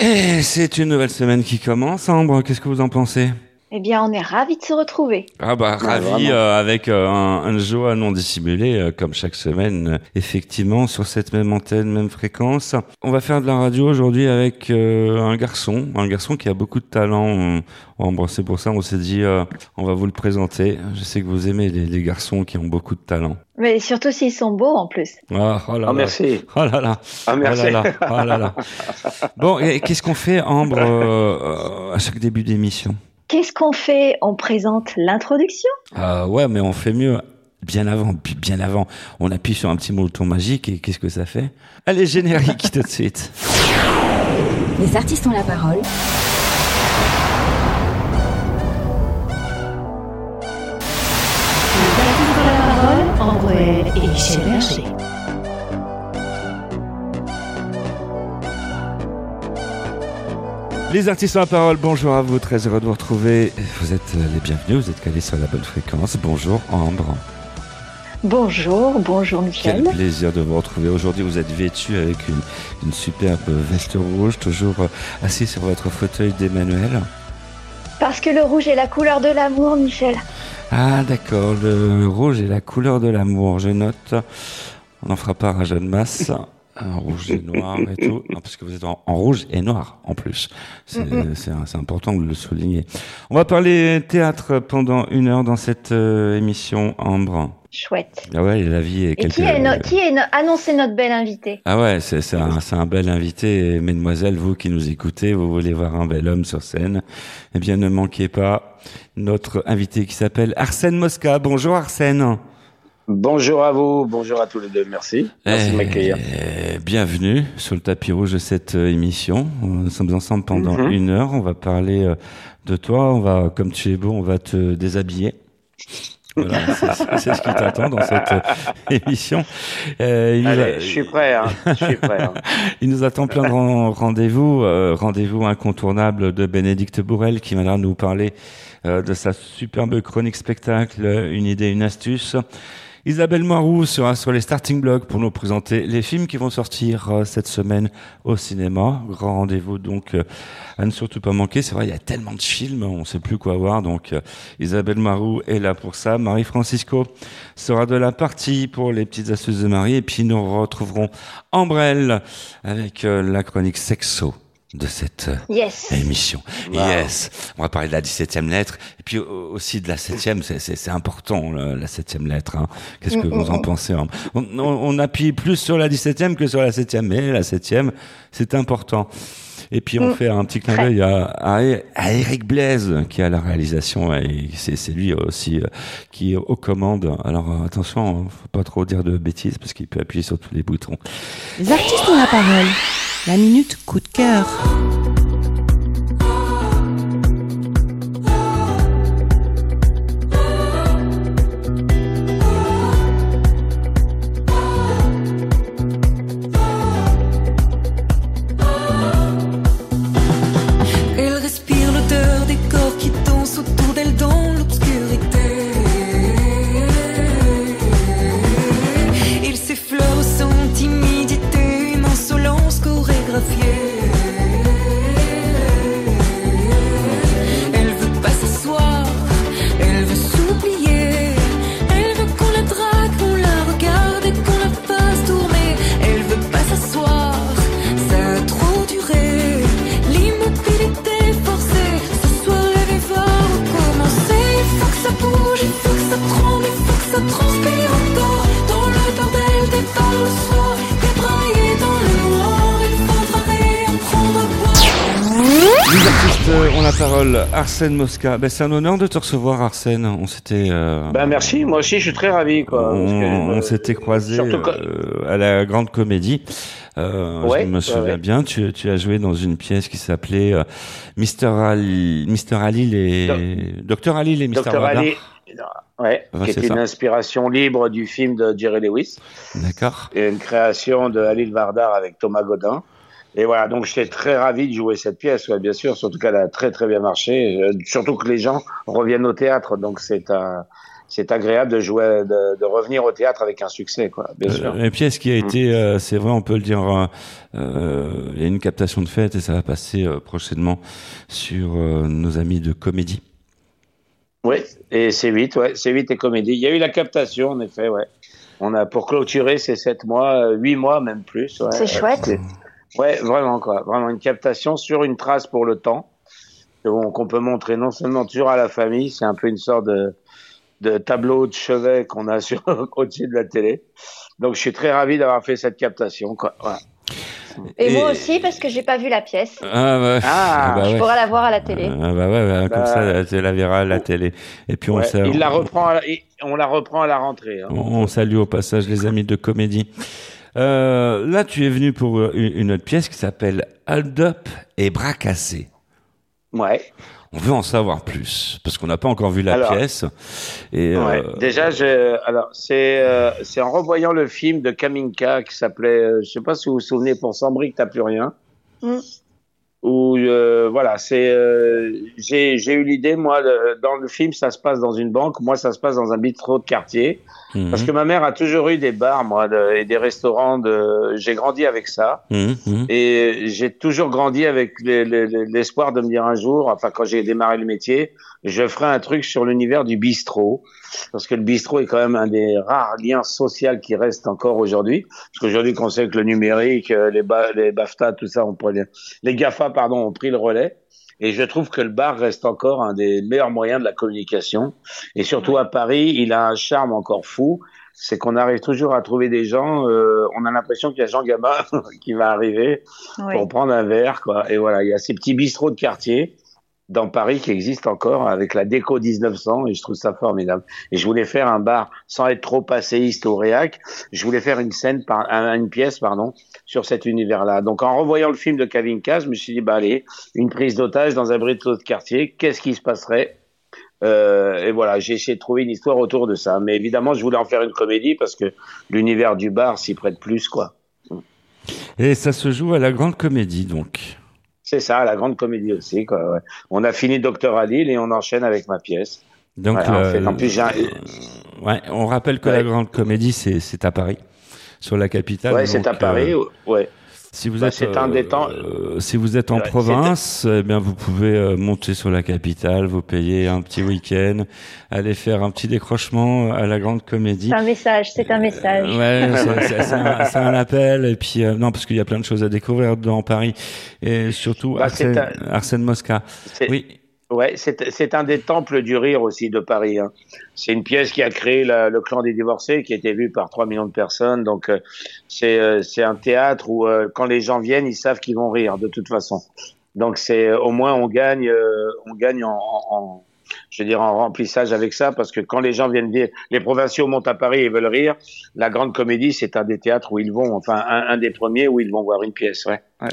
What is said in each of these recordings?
Et c'est une nouvelle semaine qui commence. Ambre, qu'est-ce que vous en pensez? Eh bien, on est ravis de se retrouver. Ah bah ravi euh, avec euh, un, un joie non dissimulé euh, comme chaque semaine euh, effectivement sur cette même antenne, même fréquence. On va faire de la radio aujourd'hui avec euh, un garçon, un garçon qui a beaucoup de talent. On- Ambre, c'est pour ça on s'est dit euh, on va vous le présenter. Je sais que vous aimez les, les garçons qui ont beaucoup de talent. Mais surtout s'ils sont beaux en plus. Ah, oh là Ah, là. merci. Oh là là. Ah, merci. Oh là là. Oh là là. Bon, et qu'est-ce qu'on fait Ambre euh, euh, à chaque début d'émission? Qu'est-ce qu'on fait On présente l'introduction Euh, ouais, mais on fait mieux bien avant, bi- bien avant. On appuie sur un petit bouton magique et qu'est-ce que ça fait Allez, générique tout de suite. Les artistes ont la parole. Les artistes ont la parole, Ambre et Michel Berger. Les artistes en parole, bonjour à vous, très heureux de vous retrouver. Vous êtes euh, les bienvenus, vous êtes calés sur la bonne fréquence. Bonjour Ambre. Bonjour, bonjour Quel Michel. plaisir de vous retrouver. Aujourd'hui, vous êtes vêtu avec une, une superbe veste rouge, toujours euh, assis sur votre fauteuil d'Emmanuel. Parce que le rouge est la couleur de l'amour, Michel. Ah d'accord, le rouge est la couleur de l'amour, je note. On en fera part à Jeanne Masse. Un rouge et noir et tout. Non, parce que vous êtes en, en rouge et noir en plus. C'est c'est important de le souligner. On va parler théâtre pendant une heure dans cette euh, émission Ambre. Chouette. Ah ouais, la vie est Et quelque... qui est, no- qui est no- annoncé notre bel invité Ah ouais, c'est c'est un, c'est un bel invité. Et mesdemoiselles, vous qui nous écoutez, vous voulez voir un bel homme sur scène, eh bien ne manquez pas notre invité qui s'appelle Arsène Mosca. Bonjour Arsène. Bonjour à vous, bonjour à tous les deux, merci. Merci de m'accueillir. Eh, Bienvenue sur le tapis rouge de cette euh, émission. Nous sommes ensemble pendant Mhm. une heure. On va parler euh, de toi. On va, comme tu es beau, on va te déshabiller. Voilà, c'est- ce qui t'attend dans cette euh, émission. Euh, nous a- Allez, je suis prêt, hein. je suis prêt. hein. Il nous attend plein de ren- rendez-vous, euh, rendez-vous incontournable de Bénédicte Bourrel qui viendra nous parler de sa superbe chronique spectacle, une idée, une astuce. Isabelle Moirou sera sur les starting blocks pour nous présenter les films qui vont sortir euh, cette semaine au cinéma. Grand rendez-vous donc euh, à ne surtout pas manquer. C'est vrai, il y a tellement de films, on ne sait plus quoi voir. Donc euh, Isabelle Marou est là pour ça. Marie Francisco sera de la partie pour les petites astuces de Marie. Et puis nous retrouverons Ambrelle avec la chronique sexo de cette euh, Yes. émission. Wow. Yes. On va parler de la 17e lettre et puis aussi de la 7e. C'est, c'est, c'est important, la 7e lettre. Hein. Qu'est-ce que Mm, vous mm, en mm. pensez hein? On, on- on appuie plus sur la 17e que sur la 7e, mais la 7e, c'est important. Et puis on Mm. fait un petit clin d'œil à, à, à Eric Blaise qui a la réalisation et c'est, c'est lui aussi euh, qui est aux commandes. Alors euh, attention, hein, faut pas trop dire de bêtises parce qu'il peut appuyer sur tous les boutons. Les artistes ont la parole. La minute coup de cœur. Parole. Arsène Mosca. Ben, c'est un honneur de te recevoir, Arsène. On s'était, euh, Ben merci, moi aussi je suis très ravi. Quoi, on, euh, s'était quand- euh, à la Grande Comédie. Ouais, je me souviens ouais. bien. Tu, tu as joué dans une pièce qui s'appelait Mister Ali, Mister Ali et Docteur Ali et Mister. Ali, ouais, Ouais, qui ça. une inspiration libre du film de Jerry Lewis D'accord. et une création de Halil Vardar avec Thomas Godin. Et voilà, donc j'étais très ravi de jouer cette pièce, ouais, bien sûr, surtout qu'elle a très très bien marché, euh, surtout que les gens reviennent au théâtre, donc c'est un, c'est agréable de jouer, de, de revenir au théâtre avec un succès, quoi. Bien sûr. Euh, Une pièce qui a été, euh, c'est vrai, on peut le dire, euh, euh, il y a une captation de fête et ça va passer euh, prochainement sur euh, nos amis de comédie. Oui, et C8, ouais, C8 et comédie. Il y a eu la captation, en effet, ouais. On a pour clôturer ces sept mois, euh, huit mois même plus. Ouais, C'est chouette. Ouais, vraiment quoi, vraiment une captation sur une trace pour le temps que bon, qu'on peut montrer non seulement toujours à la famille, c'est un peu une sorte de, de tableau de chevet qu'on a sur au-dessus de la télé. Donc je suis très ravi d'avoir fait cette captation. Quoi. Voilà. Et, moi aussi, parce que j'ai pas vu la pièce. Ah, bah, Ah, bah Je ouais. pourrai la voir à la télé. Ah, bah ouais, bah, comme Bah, ça, tu la verras à la télé. Et puis on, Ouais, il la reprend, à la- il- on la reprend à la rentrée. hein. on, on salue au passage les amis de comédie. Euh, là, tu es venu pour euh, une, une autre pièce qui s'appelle Hold Up et Bras cassés. Ouais. On veut en savoir plus parce qu'on n'a pas encore vu la Alors, pièce. Et Ouais. euh, Déjà, je, alors c'est euh, c'est en revoyant le film de Kaminka qui s'appelait, euh, je sais pas si vous vous souvenez, pour 100 briques t'as plus rien. Mm. Où euh, voilà, c'est euh, j'ai j'ai eu l'idée moi dans le film ça se passe dans une banque, moi ça se passe dans un bistrot de quartier mhm, parce que ma mère a toujours eu des bars moi de- et des restaurants de j'ai grandi avec ça. mhm, mhm. Et j'ai toujours grandi avec les- les- les- l'espoir de me dire un jour, enfin quand j'ai démarré le métier, je ferai un truc sur l'univers du bistrot, parce que le bistrot est quand même un des rares liens sociaux qui restent encore aujourd'hui. Parce qu'aujourd'hui, qu'on sait que le numérique, euh, les, ba- les BAFTA, tout ça, on dire- les GAFA, pardon, ont pris le relais. Et je trouve que le bar reste encore un des meilleurs moyens de la communication. Et surtout à Paris, il a un charme encore fou. C'est qu'on arrive toujours à trouver des gens. euh, on a l'impression qu'il y a Jean Gabin qui va arriver Oui. pour prendre un verre, quoi. Et voilà, il y a ces petits bistrots de quartier dans Paris qui existent encore avec la déco 1900 et je trouve ça formidable. Et je voulais faire un bar sans être trop passéiste au réac. Je voulais faire une scène, par, un- une pièce, pardon, sur cet univers-là. Donc en revoyant le film de Kavinka, je me suis dit, bah allez, une prise d'otage dans un bistrot de quartier, qu'est-ce qui se passerait? Euh, et voilà, j'ai essayé de trouver une histoire autour de ça. Mais évidemment, je voulais en faire une comédie parce que l'univers du bar s'y prête plus, quoi. Et ça se joue à la Grande Comédie, donc. C'est ça, la grande comédie aussi. Quoi, ouais. On a fini Docteur Adil et on enchaîne avec ma pièce. Donc, en, euh, fait, en plus, j'ai un- ouais, on rappelle que la Grande Comédie, c'est à Paris, sur la capitale. ouais, c'est à Paris. euh, ouais. Si vous Bah, êtes, c'est un des temps- euh, si vous êtes en Ouais, province, eh bien vous pouvez euh, monter sur la capitale, vous payer un petit week-end, aller faire un petit décrochement à la grande comédie. C'est un message, c'est un message. Ouais, c'est- c'est c'est un, c'est un appel et puis euh, non parce qu'il y a plein de choses à découvrir dans Paris et surtout Bah, Arsène, Arsène Mosca. C'est Oui, ouais, c'est un des temples du rire aussi de Paris. Hein. C'est une pièce qui a créé le clan des divorcés, qui a été vue par 3 millions de personnes. Donc euh, c'est euh, un théâtre où euh, quand les gens viennent, ils savent qu'ils vont rire de toute façon. Donc c'est au moins on gagne, euh, on gagne en, en- en- je veux dire en remplissage avec ça, parce que quand les gens viennent dire, les provinciaux montent à Paris et veulent rire, la grande comédie c'est un des théâtres où ils vont, enfin un, un des premiers où ils vont voir une pièce. Ouais. ouais.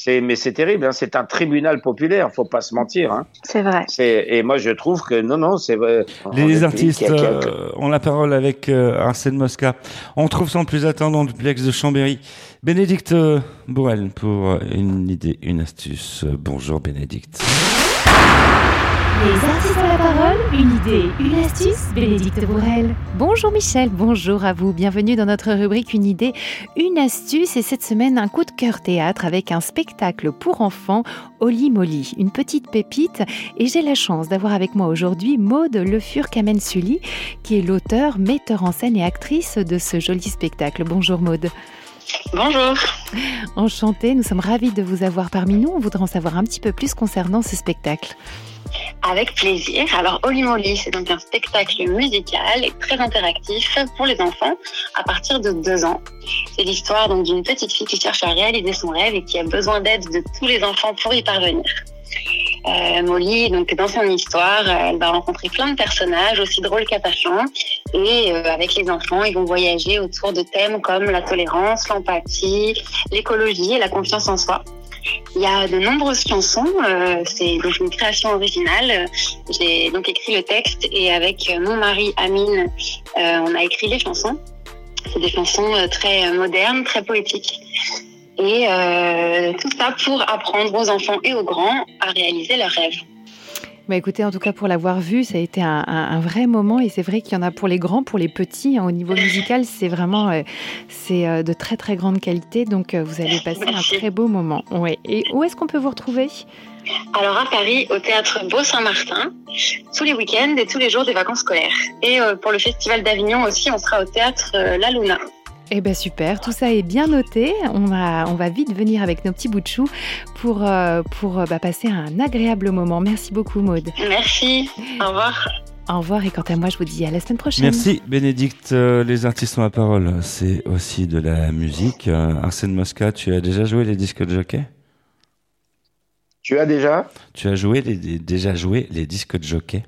C'est mais c'est terrible, hein, c'est un tribunal populaire, faut pas se mentir. Hein. C'est vrai. C'est et moi je trouve que non non c'est vrai. On les artistes a- euh, ont la parole avec euh, Arsène Mosca. On trouve sans plus attendre dans le duplex de Chambéry. Bénédicte euh, Bourrel pour une idée, une astuce. Bonjour Bénédicte. Les artistes ont la parole, une idée, une astuce, Bénédicte Bourrel. Bonjour Michel, bonjour à vous. Bienvenue dans notre rubrique Une idée, une astuce. Et cette semaine, un coup de cœur théâtre avec un spectacle pour enfants, Oli Molly, une petite pépite. Et j'ai la chance d'avoir avec moi aujourd'hui Maude Le Fur Kamen Sully, qui est l'auteur, metteur en scène et actrice de ce joli spectacle. Bonjour Maude. Bonjour. Enchantée, nous sommes ravis de vous avoir parmi nous. On voudrait en savoir un petit peu plus concernant ce spectacle. Avec plaisir. Alors, Oli Molly, c'est donc un spectacle musical et très interactif pour les enfants à partir de deux ans. C'est l'histoire d'une petite fille qui cherche à réaliser son rêve et qui a besoin d'aide de tous les enfants pour y parvenir. Euh, Molly, donc dans son histoire, elle va rencontrer plein de personnages aussi drôles qu'attachants et euh, avec les enfants, ils vont voyager autour de thèmes comme la tolérance, l'empathie, l'écologie et la confiance en soi. Il y a de nombreuses chansons, euh, c'est donc une création originale. J'ai donc écrit le texte et avec euh, mon mari Amine, euh, on a écrit les chansons. C'est des chansons très modernes, très poétiques. Et tout ça pour apprendre aux enfants et aux grands à réaliser leurs rêves. Bah écoutez, en tout cas pour l'avoir vu, ça a été un, vrai moment et c'est vrai qu'il y en a pour les grands, pour les petits. hein, au niveau musical, c'est vraiment euh, c'est euh, de très très grande qualité. Donc euh, vous allez passer un très beau moment. Ouais. Et où est-ce qu'on peut vous retrouver? Alors à Paris, au théâtre Beau-Saint-Martin, tous les week-ends et tous les jours des vacances scolaires. Et pour le festival d'Avignon aussi, on sera au théâtre La Luna. Eh ben super, tout ça est bien noté. On va, on va vite venir avec nos petits bouts de chou pour, euh, pour euh, bah, passer un agréable moment. Merci beaucoup Maude. Merci, au revoir. Au revoir et quant à moi, je vous dis à la semaine prochaine. Merci Bénédicte. Euh, les artistes ont la parole. C'est aussi de la musique. Euh, Arsène Mosca, tu as déjà joué les disques de jockey? Tu as déjà? Tu as joué les- déjà joué les disques de jockey?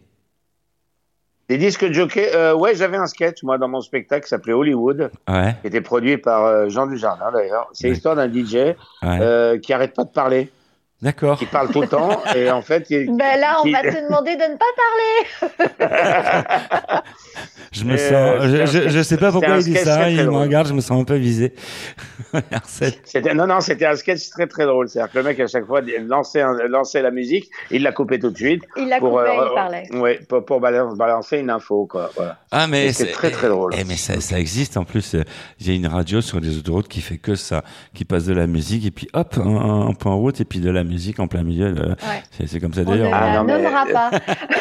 Des disques de jockey euh, Ouais, j'avais un sketch moi dans mon spectacle qui s'appelait Hollywood, Ouais, qui était produit par euh, Jean Dujardin d'ailleurs. C'est l'histoire d'un DJ ouais. euh, qui arrête pas de parler, D'accord. qui parle tout le temps et en fait. Il, Ben là, on qui- va te demander de ne pas parler. Je me sens, euh, je, je sais pas pourquoi il dit ça. Il me regarde, je me sens un peu visé. Non non, c'était un sketch très très drôle. C'est-à-dire que le mec à chaque fois lançait un- lançait la musique, il la coupait tout de suite Il l'a pour coupé, euh, il parlait. ouais pour, pour balan- balancer une info quoi. Voilà. Ah mais c'est très, très drôle. Eh, mais ça, ça existe en plus. Il y a une radio sur les autoroutes qui fait que ça, qui passe de la musique et puis hop un, un- un point en route et puis de la musique en plein milieu. euh, Ouais. C'est comme ça On ne d'ailleurs. Ah, mais- pas.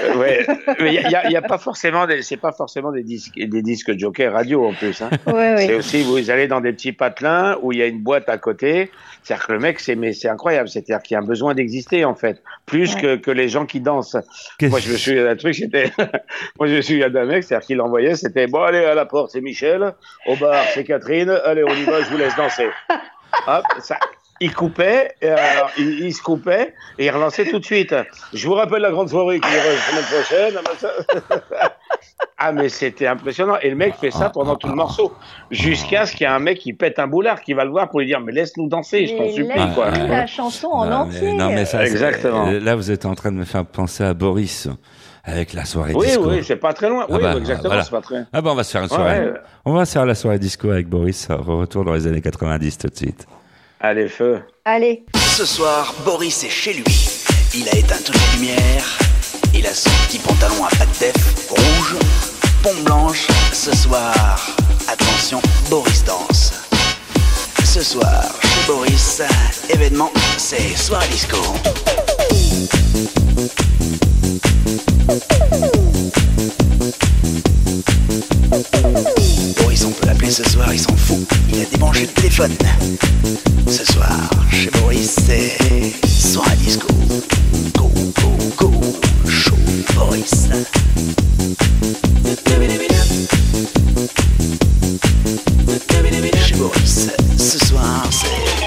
Euh, ouais, mais il y a, pas forcément des, c'est pas forcément des disques des disques de jockey radio en plus. Hein. C'est oui. aussi vous allez dans des petits patelins où il y a une boîte à côté. C'est-à-dire que le mec c'est mais c'est incroyable. C'est-à-dire qu'il y a un besoin d'exister en fait, plus Ouais. que, que les gens qui dansent. Moi je me souviens d'un truc, c'était moi je me souviens d'un mec, c'est-à-dire qu'il envoyait, c'était bon allez à la porte c'est Michel, au bar c'est Catherine, allez on y va, je vous laisse danser. Hop, ça. Il coupait, et alors, il, il se coupait et il relançait tout de suite. Je vous rappelle la grande soirée qui ira la semaine prochaine. ah, mais c'était impressionnant et le mec fait ça pendant tout le morceau jusqu'à ce qu'il y ait un mec qui pète un boulard qui va le voir pour lui dire mais laisse-nous danser je t'en supplie laisse quoi. la chanson en Non, mais- entier. non, mais ça, c'est- Exactement. euh, Là, vous êtes en train de me faire penser à Boris avec la soirée Oui disco. oui c'est pas très loin. Ah oui bah, exactement voilà. c'est pas très. Ah bah on va se faire une Ouais, soirée. ouais. On va se faire la soirée disco avec Boris. Retour dans les années 90 tout de suite. Allez feu. Allez. Ce soir, Boris est chez lui. Il a éteint toutes les lumières. Il a son petit pantalon à pattes def rouge, pompe blanche. Ce soir, attention, Boris danse. Ce soir, chez Boris, événement, c'est soirée disco. Boris, on peut l'appeler ce soir, il s'en fout. Il a débranché le téléphone. Ce soir, chez Boris, c'est soirée disco. Go, go, go, show Boris. Chez Boris, ce soir, c'est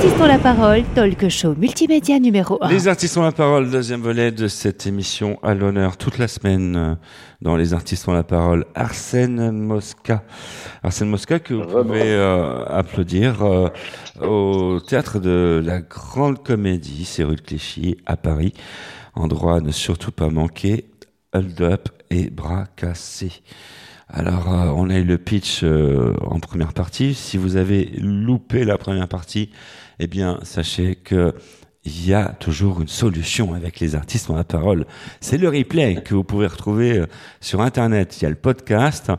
artistes ont la parole, talk show multimédia numéro 1. Les artistes ont la parole, deuxième volet de cette émission à l'honneur toute la semaine dans Les artistes ont la parole. Arsène Mosca. Arsène Mosca que vous pouvez euh, applaudir euh, au théâtre de la Grande Comédie, c'est rue de Clichy à Paris. Endroit à ne surtout pas manquer, Hold Up et Bras Cassés. Alors, euh, on a eu le pitch euh, en première partie. Si vous avez loupé la première partie, eh bien, sachez que il y a toujours une solution avec les artistes ont la parole. C'est le replay que vous pouvez retrouver euh, sur Internet. Il y a le podcast.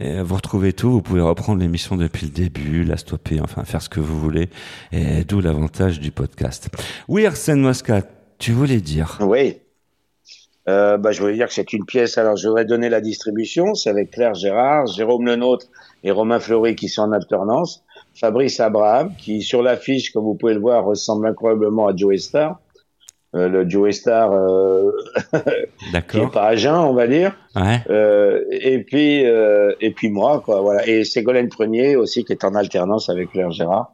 Vous retrouvez tout. Vous pouvez reprendre l'émission depuis le début, la stopper, enfin faire ce que vous voulez. Et d'où l'avantage du podcast. Oui, Arsène Moscat, tu voulais dire? Oui. Euh, bah, je voulais dire que c'est une pièce. Alors, je voudrais donner la distribution. C'est avec Claire Gérard, Jérôme Lenôtre et Romain Fleury qui sont en alternance. Fabrice Abraham, qui sur l'affiche, comme vous pouvez le voir, ressemble incroyablement à Joey Star. Euh, le Joey Star euh, qui est agent, on va dire. Ouais. Euh, et puis euh, et puis moi, quoi. Voilà. Et Ségolène Prunier aussi qui est en alternance avec Claire Gérard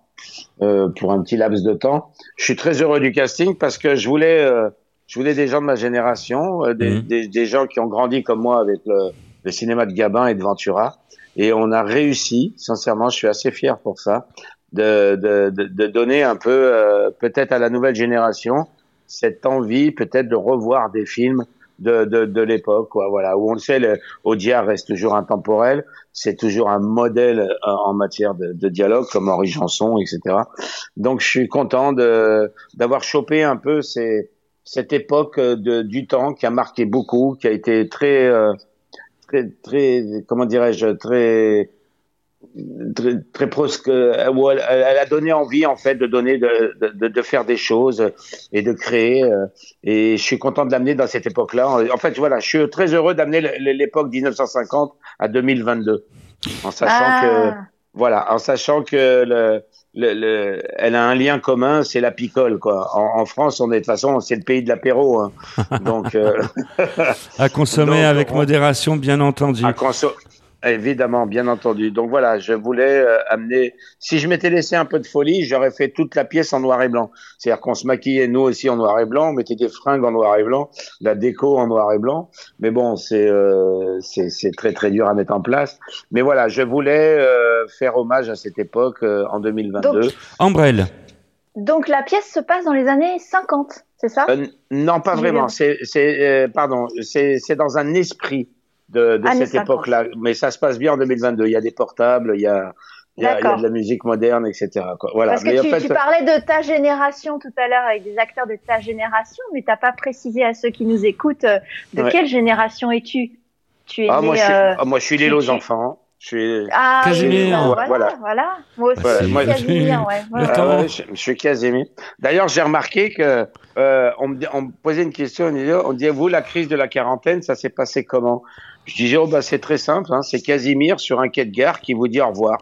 euh, pour un petit laps de temps. Je suis très heureux du casting parce que je voulais euh, je voulais des gens de ma génération, euh, des, Mhm. des, des gens qui ont grandi comme moi avec le, le cinéma de Gabin et de Ventura. Et on a réussi, sincèrement, je suis assez fier pour ça, de, de, de, de donner un peu, euh, peut-être à la nouvelle génération, cette envie peut-être de revoir des films de, de, de l'époque, quoi. Voilà, où on le sait, le, Audiard reste toujours intemporel, c'est toujours un modèle euh, en matière de, de dialogue, comme Henri Janson, etc. Donc, je suis content de d'avoir chopé un peu ces, cette époque euh, de, du temps qui a marqué beaucoup, qui a été très, euh, très, très, comment dirais-je, très, très, très prosque, euh, où elle, elle a donné envie en fait de donner, de, de, de faire des choses et de créer. euh, Et je suis content de l'amener dans cette époque-là. En fait, voilà, je suis très heureux d'amener l'époque 1950 à 2022, en sachant que Ah. voilà, en sachant que le, le, le- elle a un lien commun, c'est la picole, quoi. En, en France, on est de toute façon, c'est le pays de l'apéro, hein. donc euh, À consommer Donc, avec on- modération, bien entendu. à conso- évidemment, bien entendu. Donc voilà, je voulais euh, amener. Si je m'étais laissé un peu de folie, j'aurais fait toute la pièce en noir et blanc. C'est-à-dire qu'on se maquillait nous aussi en noir et blanc, on mettait des fringues en noir et blanc, la déco en noir et blanc. Mais bon, c'est euh, c'est très très dur à mettre en place. Mais voilà, je voulais euh, faire hommage à cette époque euh, en 2022. Donc, Ambrelle. Donc la pièce se passe dans les années 50, c'est ça? Euh, non, pas vraiment. C'est, euh, pardon, c'est dans un esprit de, de Années cette 50. époque-là. Mais ça se passe bien en 2022. Il y a des portables, il y a, il y a, il y a D'accord. de la musique moderne, etc. Quoi. Voilà. Parce que mais tu, en fait, tu parlais de ta génération tout à l'heure avec des acteurs de ta génération, mais t'as pas précisé à ceux qui nous écoutent euh, de Ouais. quelle génération es-tu? Tu es ah, né, moi, je suis, euh, ah, moi, je suis tu- l'île aux enfants. Je suis. Ah, oui, Casimir. oui, Ouais, voilà, voilà. voilà. Moi aussi, Ouais, je suis moi, Casimir, ouais. Ah je, je suis Casimir. D'ailleurs, j'ai remarqué que euh, on, me, on me posait une question. On on disait, vous, la crise de la quarantaine, ça s'est passé comment? Je disais, oh, bah, c'est très simple. Hein, c'est Casimir sur un quai de gare qui vous dit au revoir.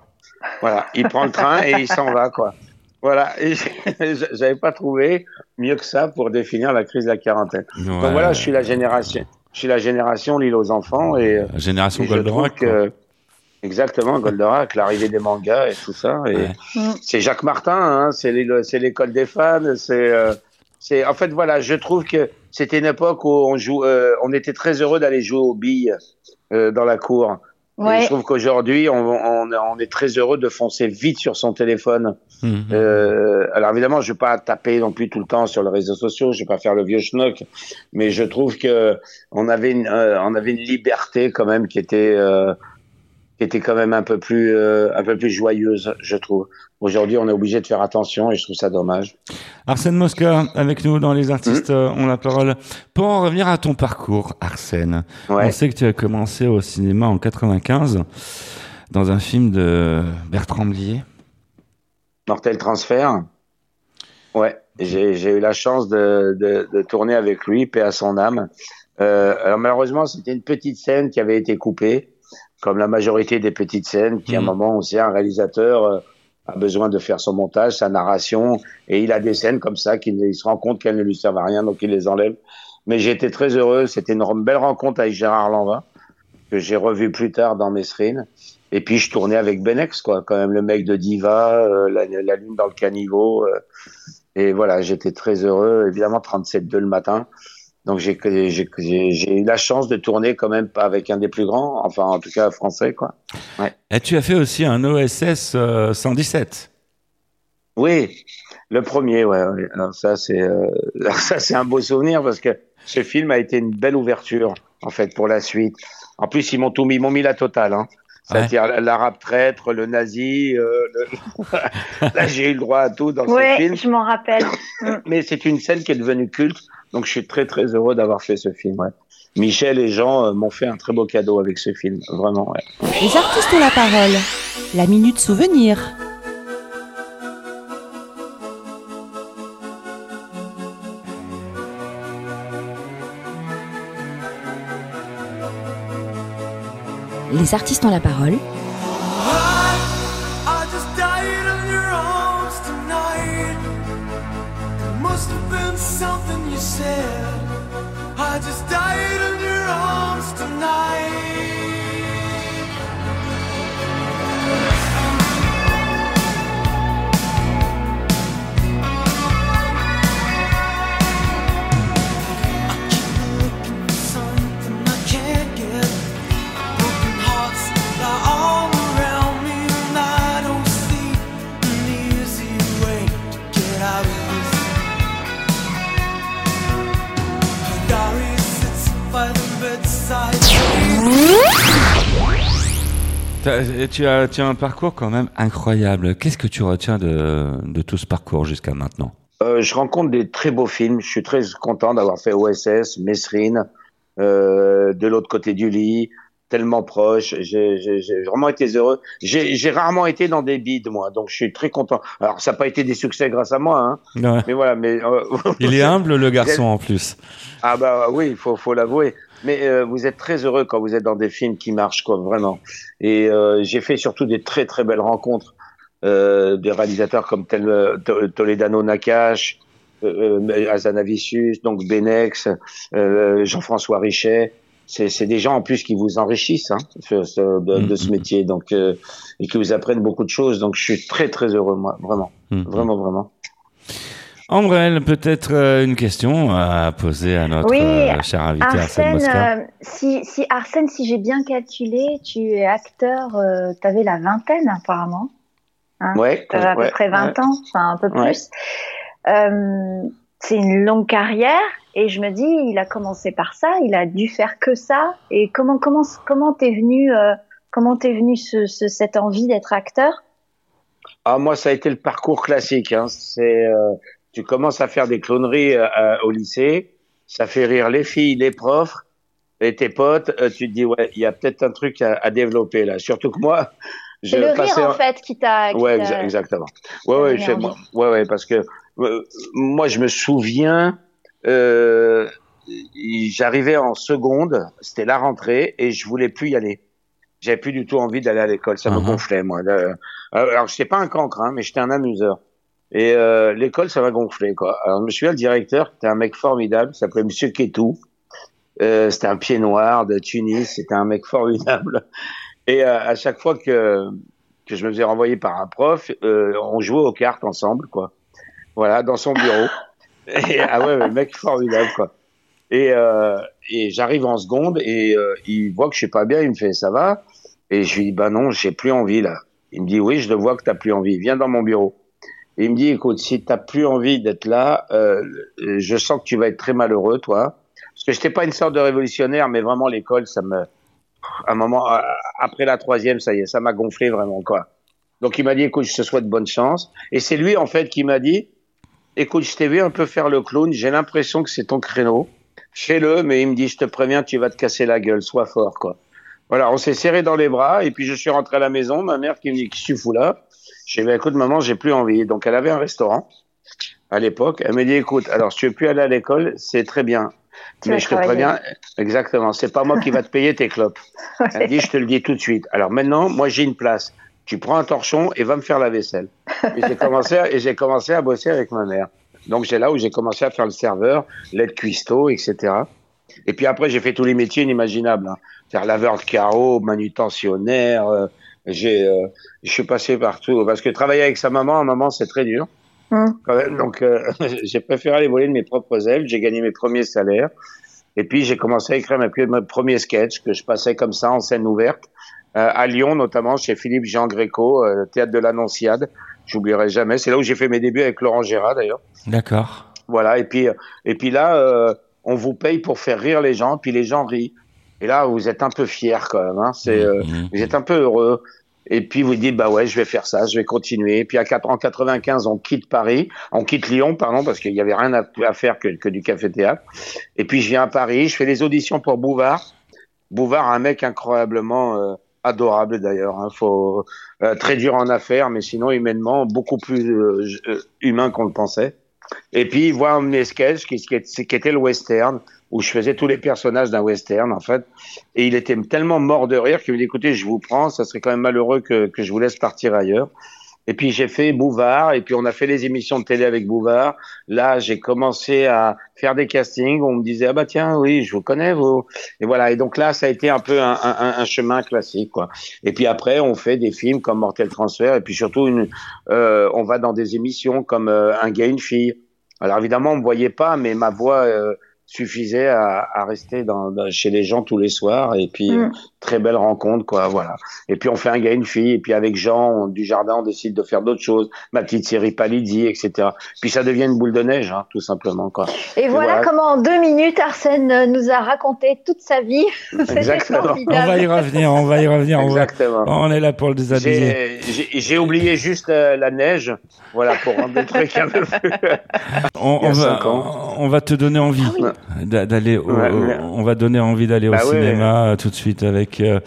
Voilà, il prend le train et il s'en va, quoi. Voilà, et j'avais pas trouvé mieux que ça pour définir la crise de la quarantaine. Donc voilà, je suis la génération, je suis la génération l'île aux enfants et, euh, Génération et Goldorak. que exactement Goldorak, l'arrivée des mangas et tout ça. Et, Ouais. C'est Jacques Martin, hein, c'est l'é- c'est l'école des fans, c'est euh, c'est en fait voilà, je trouve que c'était une époque où on joue, euh, on était très heureux d'aller jouer aux billes euh, dans la cour. Et Ouais. je trouve qu'aujourd'hui, on, on, on est très heureux de foncer vite sur son téléphone. Mhm. Euh, alors évidemment, je vais pas taper non plus tout le temps sur les réseaux sociaux, je vais pas faire le vieux schnock, mais je trouve que on avait une, euh, on avait une liberté quand même qui était euh, qui était quand même un peu plus euh, un peu plus joyeuse, je trouve. Aujourd'hui, on est obligé de faire attention et je trouve ça dommage. Arsène Mosca, avec nous dans Les Artistes Mmh. euh, ont la parole. Pour en revenir à ton parcours, Arsène, Ouais. on sait que tu as commencé au cinéma en 95 dans un film de Bertrand Blier. Mortel transfert. Ouais, j'ai eu la chance de, de, de tourner avec lui, paix à son âme. Euh, alors malheureusement, c'était une petite scène qui avait été coupée, comme la majorité des petites scènes, qui à un Mhm. moment où c'est un réalisateur euh, a besoin de faire son montage, sa narration, et il a des scènes comme ça qu'il il se rend compte qu'elles ne lui servent à rien, donc il les enlève. Mais été très heureux, c'était une belle rencontre avec Gérard Lanvin, que j'ai revu plus tard dans Mesrine. Et puis je tournais avec Benex, quoi, quand même le mec de Diva, euh, la, la lune dans le caniveau. euh, et voilà, j'étais très heureux. Évidemment, 37-2 le matin. Donc j'ai eu la chance de tourner quand même pas avec un des plus grands, enfin en tout cas français, quoi. Et tu as fait aussi un OSS euh, 117. Oui, le premier, ouais. ouais. Alors ça c'est euh, ça c'est un beau souvenir parce que ce film a été une belle ouverture en fait pour la suite. En plus ils m'ont tout mis, ils m'ont mis la totale. Hein. C'est-à-dire l'arabe traître, le nazi. euh, le- Là j'ai eu le droit à tout dans ce film. je m'en rappelle. Mais c'est une scène qui est devenue culte, donc je suis très très heureux d'avoir fait ce film. Ouais. Michel et Jean euh, m'ont fait un très beau cadeau avec ce film, vraiment. Ouais. Les artistes ont la parole. La minute souvenir. Les artistes ont la parole. Tu as, tu as un parcours quand même incroyable. Qu'est-ce que tu retiens de, de tout ce parcours jusqu'à maintenant? Euh, je rencontre des très beaux films. Je suis très content d'avoir fait OSS, Mesrine, euh, de l'autre côté du lit, tellement proche. J'ai vraiment été heureux. J'ai j'ai rarement été dans des bides, moi, donc je suis très content. Alors, ça n'a pas été des succès grâce à moi, hein. Ouais. Mais voilà, mais euh, Il est humble le garçon en plus. Ah bah oui, il faut, faut l'avouer. Mais euh, vous êtes très heureux quand vous êtes dans des films qui marchent, quoi, vraiment. Et euh, j'ai fait surtout des très très belles rencontres euh, de réalisateurs comme tel euh, To- Toledano Nakash, euh, euh, Azanavicius, donc Benex, euh, Jean-François Richet. C'est des gens en plus qui vous enrichissent hein, de, de ce métier, donc euh, et qui vous apprennent beaucoup de choses. Donc je suis très très heureux, moi, vraiment, Mhm. vraiment, vraiment. Ambrelle, peut-être euh, une question à poser à notre Oui, euh, cher invité Arsène Arsène, euh, si, si Arsène, si j'ai bien calculé, tu es acteur, euh, tu avais la vingtaine apparemment. Hein Ouais, Tu à ouais, peu près 20 ouais. ans, enfin un peu Ouais. plus. Euh, c'est une longue carrière et je me dis, il a commencé par ça, il a dû faire que ça. Et comment comment comment t'es venu euh, comment t'es venu ce, ce- cette envie d'être acteur? Ah, moi, ça a été le parcours classique. Hein. C'est, euh, tu commences à faire des cloneries euh, euh, au lycée, ça fait rire les filles, les profs et tes potes. euh, tu te dis, ouais, il y a peut-être un truc à, à développer là. Surtout que moi, je C'est le rire en fait qui t'a. qui Ouais, exa- exactement. Ouais, ouais, envie. moi. Ouais, ouais, parce que euh, moi, je me souviens, euh, j'arrivais en seconde, c'était la rentrée, et je voulais plus y aller. J'avais plus du tout envie d'aller à l'école, ça me Mhm. gonflait, moi. Là, alors, j'étais pas un cancre, hein, mais j'étais un amuseur. Et euh, l'école, ça m'a gonflé, quoi. Alors, je me souviens, le directeur, qui était un mec formidable, il s'appelait Monsieur Ketou. Euh, c'était un pied noir de Tunis, c'était un mec formidable. Et euh, à chaque fois que que je me faisais renvoyer par un prof, euh, on jouait aux cartes ensemble, quoi. Voilà, dans son bureau. Et, ah ouais, mec formidable, quoi. Et, euh, et j'arrive en seconde et euh, il voit que je suis pas bien, il me fait ça va? Et je lui dis bah non, j'ai plus envie là. Il me dit oui, je le vois que t'as plus envie. Viens dans mon bureau. Il me dit écoute, si t'as plus envie d'être là, euh, je sens que tu vas être très malheureux, toi. Parce que j'étais pas une sorte de révolutionnaire, mais vraiment l'école, ça me, un moment après la troisième, ça y est, ça m'a gonflé vraiment quoi. Donc il m'a dit écoute, je te souhaite bonne chance. Et c'est lui en fait qui m'a dit écoute, je t'ai vu un peu faire le clown, j'ai l'impression que c'est ton créneau. Fais-le, mais il me dit je te préviens, tu vas te casser la gueule, sois fort quoi. Voilà, on s'est serré dans les bras et puis je suis rentré à la maison, ma mère qui me dit qu'est-ce que tu fous là? J'ai dit bah, écoute maman, j'ai plus envie. Donc elle avait un restaurant à l'époque. Elle m'a dit écoute, alors si tu veux plus aller à l'école, c'est très bien. Tu mais je te préviens, exactement, c'est pas moi qui va te payer tes clopes. Elle me dit, je te le dis tout de suite. Alors maintenant, moi j'ai une place. Tu prends un torchon et va me faire la vaisselle. Et j'ai commencé, à- et j'ai commencé à bosser avec ma mère. Donc c'est là où j'ai commencé à faire le serveur, l'aide cuistot, etc. Et puis après, j'ai fait tous les métiers inimaginables. hein. Faire laveur de carreaux, manutentionnaire, euh, J'ai, euh, je suis passé partout parce que travailler avec sa maman, à maman, c'est très dur. Quand même. Donc, euh, j'ai préféré aller voler de mes propres ailes. J'ai gagné mes premiers salaires. Et puis, j'ai commencé à écrire mes, mes premiers sketchs que je passais comme ça en scène ouverte euh, à Lyon, notamment chez Philippe Jean Gréco, euh, théâtre de l'Annonciade. J'oublierai jamais. C'est là où j'ai fait mes débuts avec Laurent Gérard, d'ailleurs. D'accord. Voilà. Et puis, et puis là, euh, on vous paye pour faire rire les gens, puis les gens rient. Et là, vous êtes un peu fier quand même. Hein. C'est, euh, Mhm. vous êtes un peu heureux. Et puis vous dites bah ouais, je vais faire ça, je vais continuer. Et puis à quatre- en 95, on quitte Paris, on quitte Lyon, pardon, parce qu'il y avait rien à, à faire que, que du café théâtre. Et puis je viens à Paris, je fais les auditions pour Bouvard. Bouvard, un mec incroyablement euh, adorable d'ailleurs. Hein. Faut euh, très dur en affaires, mais sinon humainement beaucoup plus euh, euh, humain qu'on le pensait. Et puis de mes sketchs qui, qui, qui était le western, où je faisais tous les personnages d'un western en fait. Et il était tellement mort de rire qu'il me dit écoutez, je vous prends, ça serait quand même malheureux que, que je vous laisse partir ailleurs. Et puis j'ai fait Bouvard, et puis on a fait les émissions de télé avec Bouvard. Là, j'ai commencé à faire des castings. On me disait ah bah tiens oui, je vous connais vous. Et voilà. Et donc là, ça a été un peu un, un, un chemin classique quoi. Et puis après, on fait des films comme Mortel Transfert, et puis surtout une, euh, on va dans des émissions comme euh, Un gars une fille. Alors évidemment, on me voyait pas, mais ma voix euh, suffisait à, à rester dans, dans- chez les gens tous les soirs. Et puis Mm. Très belle rencontre quoi, voilà. Et puis on fait un gars une fille, et puis avec Jean on- du jardin, on décide de faire d'autres choses. Ma petite série Palidi, etc. Puis ça devient une boule de neige, hein, tout simplement quoi. Et voilà, voilà. comment en deux minutes Arsène euh, nous a raconté toute sa vie. Exactement. On va y revenir, on va y revenir. On, va- Exactement. on est là pour le déshabiller. J'ai oublié juste euh, la neige, voilà, pour rendre le truc un peu plus. On, va, on te donner envie d'a- d'aller au, Ouais, ouais. on va donner envie d'aller Bah au oui, cinéma tout de suite avec euh,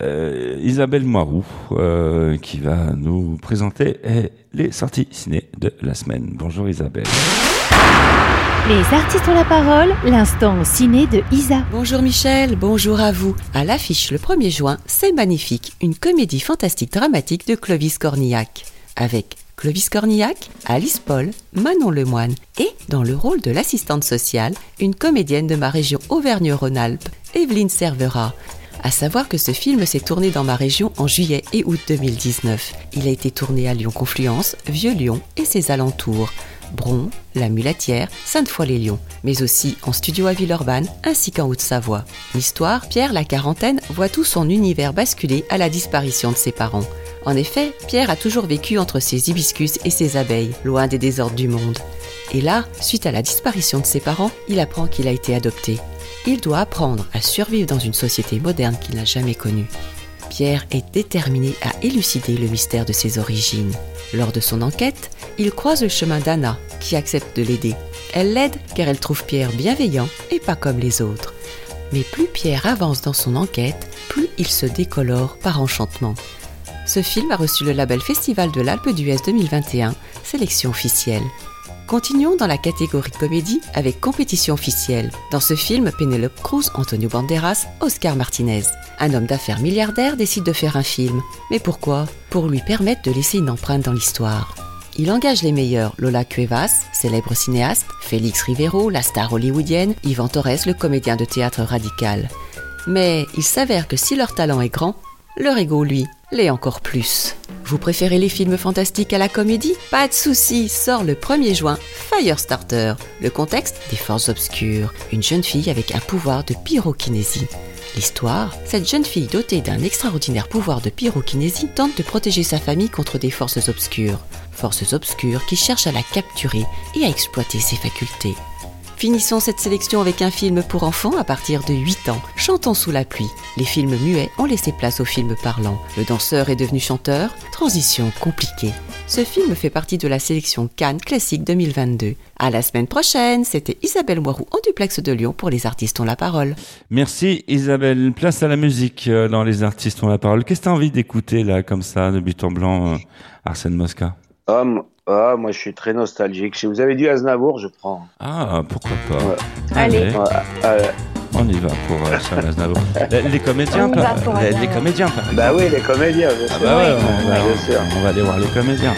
euh, Isabelle Moirou euh, qui va nous présenter eh, les sorties ciné de la semaine. Bonjour Isabelle. Les artistes ont la parole, l'instant ciné de Isa. Bonjour Michel, bonjour à vous. À l'affiche le 1er juin, C'est magnifique, une comédie fantastique dramatique de Clovis Cornillac. Avec Clovis Cornillac, Alice Paul, Manon Lemoine et, dans le rôle de l'assistante sociale, une comédienne de ma région Auvergne-Rhône-Alpes, Evelyne Cervera. À savoir que ce film s'est tourné dans ma région en juillet et août 2019. Il a été tourné à Lyon-Confluence, Vieux-Lyon et ses alentours. Bron, La Mulatière, Sainte-Foy-les-Lyons, mais aussi en studio à Villeurbanne ainsi qu'en Haute-Savoie. L'histoire, Pierre la quarantaine voit tout son univers basculer à la disparition de ses parents. En effet, Pierre a toujours vécu entre ses hibiscus et ses abeilles, loin des désordres du monde. Et là, suite à la disparition de ses parents, il apprend qu'il a été adopté. Il doit apprendre à survivre dans une société moderne qu'il n'a jamais connue. Pierre est déterminé à élucider le mystère de ses origines. Lors de son enquête, il croise le chemin d'Anna, qui accepte de l'aider. Elle l'aide car elle trouve Pierre bienveillant et pas comme les autres. Mais plus Pierre avance dans son enquête, plus il se décolore par enchantement. Ce film a reçu le label Festival de l'Alpe d'Huez 2021, sélection officielle. Continuons dans la catégorie comédie avec compétition officielle. Dans ce film, Penelope Cruz, Antonio Banderas, Oscar Martinez. Un homme d'affaires milliardaire décide de faire un film. Mais pourquoi? Pour lui permettre de laisser une empreinte dans l'histoire. Il engage les meilleurs, Lola Cuevas, célèbre cinéaste, Félix Rivero, la star hollywoodienne, Yvan Torres, le comédien de théâtre radical. Mais il s'avère que si leur talent est grand, leur ego, lui, l'est encore plus. Vous préférez les films fantastiques à la comédie? Pas de souci, sort le 1er juin Firestarter. Le contexte Des forces obscures. Une jeune fille avec un pouvoir de pyrokinésie. L'histoire Cette jeune fille dotée d'un extraordinaire pouvoir de pyrokinésie tente de protéger sa famille contre des forces obscures. Forces obscures qui cherchent à la capturer et à exploiter ses facultés. Finissons cette sélection avec un film pour enfants à partir de 8 ans, Chantons sous la pluie. Les films muets ont laissé place aux films parlants. Le danseur est devenu chanteur, transition compliquée. Ce film fait partie de la sélection Cannes Classique 2022. À la semaine prochaine, c'était Isabelle Moirou en duplex de Lyon pour Les Artistes ont la parole. Merci Isabelle. Place à la musique euh, dans les artistes ont la parole. Qu'est-ce que tu as envie d'écouter là comme ça de but en blanc euh, Arsène Mosca? Ah, m- ah, moi je suis très nostalgique. Si vous avez du Aznavour, je prends. Ah, pourquoi pas Ouais. Allez. Ouais, euh, On y va pour euh, Charles Aznavour. Les, les comédiens, On pour les, les comédiens, par exemple. bah oui, les comédiens, bien Ah sûr. bah ouais, Oui, on, va, bien sûr. on va aller voir les comédiens.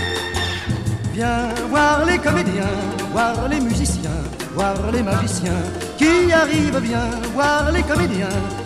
Viens voir les comédiens, voir les musiciens, voir les magiciens qui arrivent bien, voir les comédiens,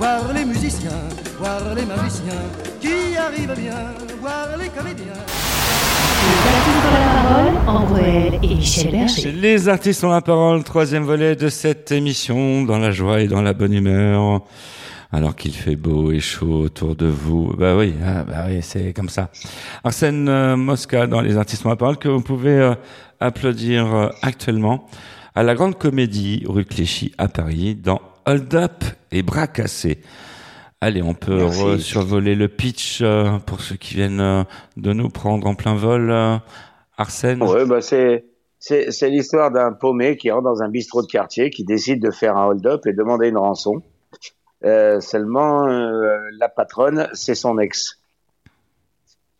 voir les musiciens, voir les magiciens qui arrivent bien, voir les comédiens. Les artistes ont la parole, troisième volet de cette émission, dans la joie et dans la bonne humeur. Alors qu'il fait beau et chaud autour de vous. Bah oui, ah, bah oui, c'est comme ça. Arsène euh, Mosca dans Les artistes ont la parole, que vous pouvez euh, applaudir euh, actuellement à la Grande Comédie rue Clichy à Paris dans Hold Up et Bras cassés. Allez, on peut survoler le pitch euh, pour ceux qui viennent euh, de nous prendre en plein vol. euh, Arsène Ouais, bah c'est c'est c'est l'histoire d'un paumé qui rentre dans un bistrot de quartier, qui décide de faire un hold-up et demander une rançon. Seulement, la patronne, c'est son ex.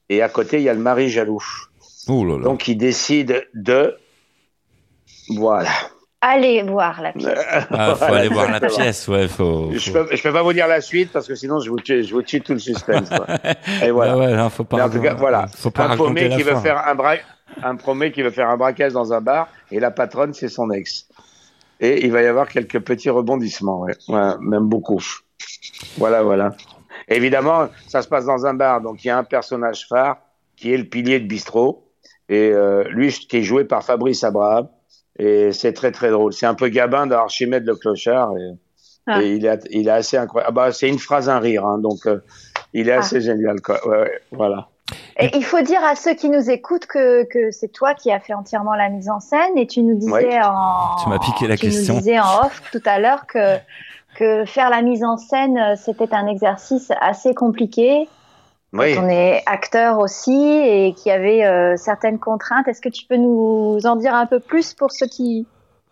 Et à côté, il y a le mari jaloux. Là là. Donc, il décide de... Voilà. Allez voir la pièce. Ah, faut Voilà, aller voir la pièce, ouais, faut. Je peux, je peux pas vous dire la suite parce que sinon je vous tue, je vous tue tout le suspense. quoi. Et voilà. Ah ouais, non, faut pas. Mais en tout cas, voilà. Faut pas un paumé la qui veut faire un bra... un paumé qui veut faire un braquage dans un bar et la patronne c'est son ex. Et il va y avoir quelques petits rebondissements, ouais. Ouais, même beaucoup. Voilà, voilà. Évidemment, ça se passe dans un bar, donc il y a un personnage phare qui est le pilier de bistrot et euh, lui qui est joué par Fabrice Abraham et c'est très très drôle. C'est un peu Gabin d'Archimède le clochard et, Ah. et il est il est assez incroyable. Ah bah c'est une phrase un rire, hein, donc euh, il est Ah. assez génial quoi. Ouais, ouais, voilà. Et il faut dire à ceux qui nous écoutent que, que c'est toi qui as fait entièrement la mise en scène et tu nous disais Ouais. en Tu m'as piqué la tu question. nous disais en off tout à l'heure que que faire la mise en scène euh, c'était un exercice assez compliqué. Oui. On est acteur aussi et qui avait euh, certaines contraintes. Est-ce que tu peux nous en dire un peu plus pour ceux qui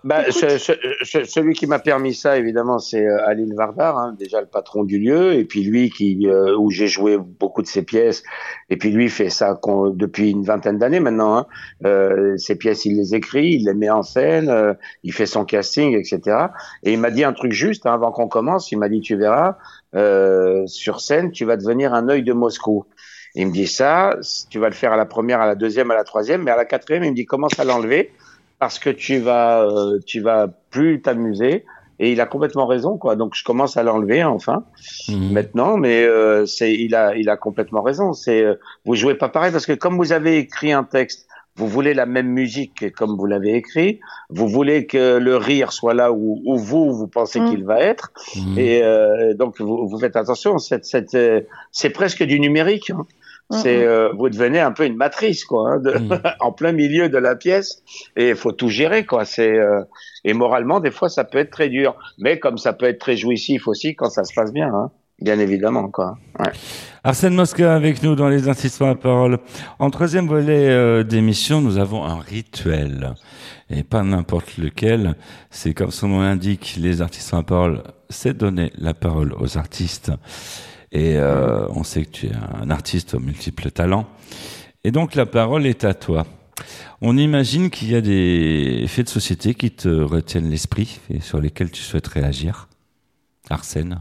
Bah, ce- ce- ce- celui qui m'a permis ça, évidemment, c'est euh, Aline Vardar, hein, déjà le patron du lieu, et puis lui qui euh, où j'ai joué beaucoup de ses pièces, et puis lui fait ça depuis une vingtaine d'années maintenant. Hein. Euh, ses pièces, il les écrit, il les met en scène, euh, il fait son casting, etc. Et il m'a dit un truc juste hein, avant qu'on commence. Il m'a dit, tu verras, euh, sur scène, tu vas devenir un œil de Moscou. Il me dit ça, tu vas le faire à la première, à la deuxième, à la troisième, mais à la quatrième, il me dit commence à l'enlever parce que tu vas, euh, tu vas plus t'amuser. Et il a complètement raison, quoi. Donc je commence à l'enlever enfin Mhm. maintenant, mais euh, c'est, il a, il a complètement raison. C'est, euh, vous jouez pas pareil parce que comme vous avez écrit un texte, vous voulez la même musique que comme vous l'avez écrit, vous voulez que le rire soit là où, où vous vous pensez Mm. qu'il va être, Mhm. et euh, donc vous, vous faites attention. C'est, c'est, euh, c'est presque du numérique. hein. C'est, euh, vous devenez un peu une matrice, quoi, hein, de- Mhm. en plein milieu de la pièce, et il faut tout gérer, quoi. C'est euh, et moralement, des fois, ça peut être très dur, mais comme ça peut être très jouissif aussi quand ça se passe bien, hein, bien évidemment, quoi. Ouais. Arsène Mosca avec nous dans les artistes à la parole. En troisième volet euh, d'émission, nous avons un rituel. Et pas n'importe lequel. C'est comme son nom l'indique, les artistes à la parole, c'est donner la parole aux artistes. Et euh, on sait que tu es un artiste aux multiples talents. Et donc la parole est à toi. On imagine qu'il y a des faits de société qui te retiennent l'esprit et sur lesquels tu souhaites réagir. Arsène.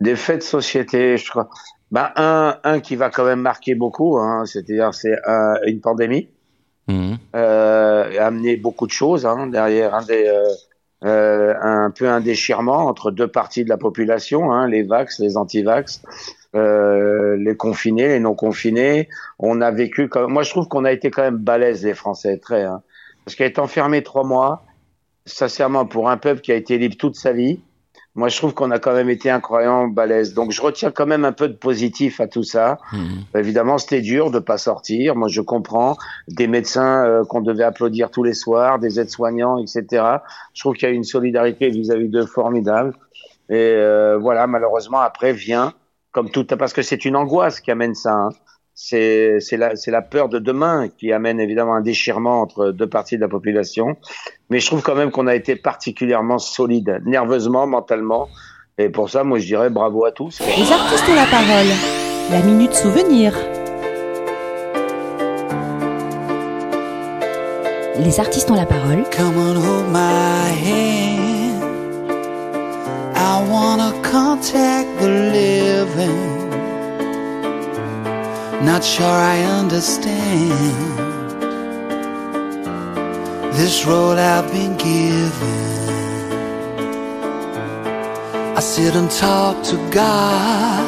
Des faits de société, je crois. Ben un, un qui va quand même marquer beaucoup, hein, c'est-à-dire c'est un- une pandémie. Mhm. euh, et amener beaucoup de choses hein, derrière un des euh, euh, un peu un déchirement entre deux parties de la population, hein, les vax, les anti-vax, euh, les confinés, les non confinés. On a vécu, comme... moi je trouve qu'on a été quand même balèze les Français très, hein, parce qu'être enfermé trois mois, sincèrement pour un peuple qui a été libre toute sa vie, moi je trouve qu'on a quand même été incroyablement balèze. Donc je retiens quand même un peu de positif à tout ça. Mhm. Évidemment, c'était dur de pas sortir. Moi, je comprends des médecins euh, qu'on devait applaudir tous les soirs, des aides-soignants, etc. Je trouve qu'il y a une solidarité vis-à-vis d'eux formidable. Et euh, voilà, malheureusement, après vient comme tout, parce que c'est une angoisse qui amène ça. hein. C'est c'est la c'est la peur de demain qui amène évidemment un déchirement entre deux parties de la population. Mais je trouve quand même qu'on a été particulièrement solide, nerveusement, mentalement. Et pour ça, moi, je dirais bravo à tous. Les artistes ont la parole. La minute souvenir. Les artistes ont la parole. Come on, hold my hand. I wanna contact the living. Not sure I understand this road I've been given. I sit and talk to God,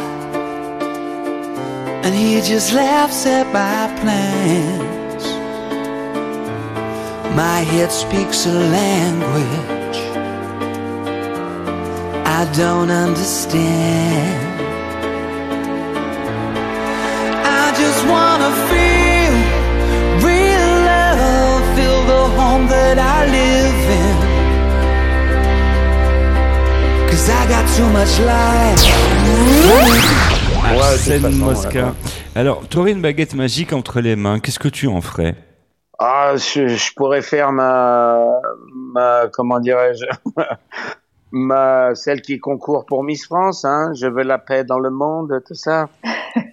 and He just laughs at my plans. My head speaks a language I don't understand. Wanna feel real love, feel the home that I live in. Cause I got too much life. Ouais, de toute Arsène façon, Mosca. Alors, tu aurais une baguette magique entre les mains. Qu'est-ce que tu en ferais? Ah, je, je pourrais faire ma, ma comment dirais-je, ma celle qui concourt pour Miss France. Hein, je veux la paix dans le monde, tout ça.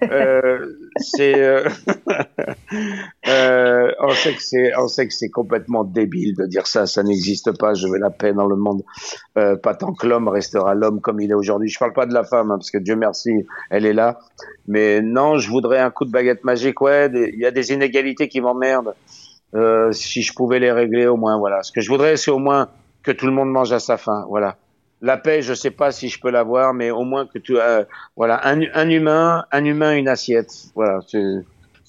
Euh, c'est, euh, euh, on sait que c'est, on sait que c'est complètement débile de dire ça. Ça n'existe pas. Je veux la paix dans le monde. Euh, pas tant que l'homme restera l'homme comme il est aujourd'hui. Je parle pas de la femme, hein, parce que Dieu merci, elle est là. Mais non, je voudrais un coup de baguette magique. Ouais, il y a des inégalités qui m'emmerdent. Euh, si je pouvais les régler au moins, voilà. Ce que je voudrais, c'est au moins que tout le monde mange à sa faim, voilà. La paix, je sais pas si je peux l'avoir, mais au moins que tout, euh, voilà, un, un humain, un humain, une assiette, voilà.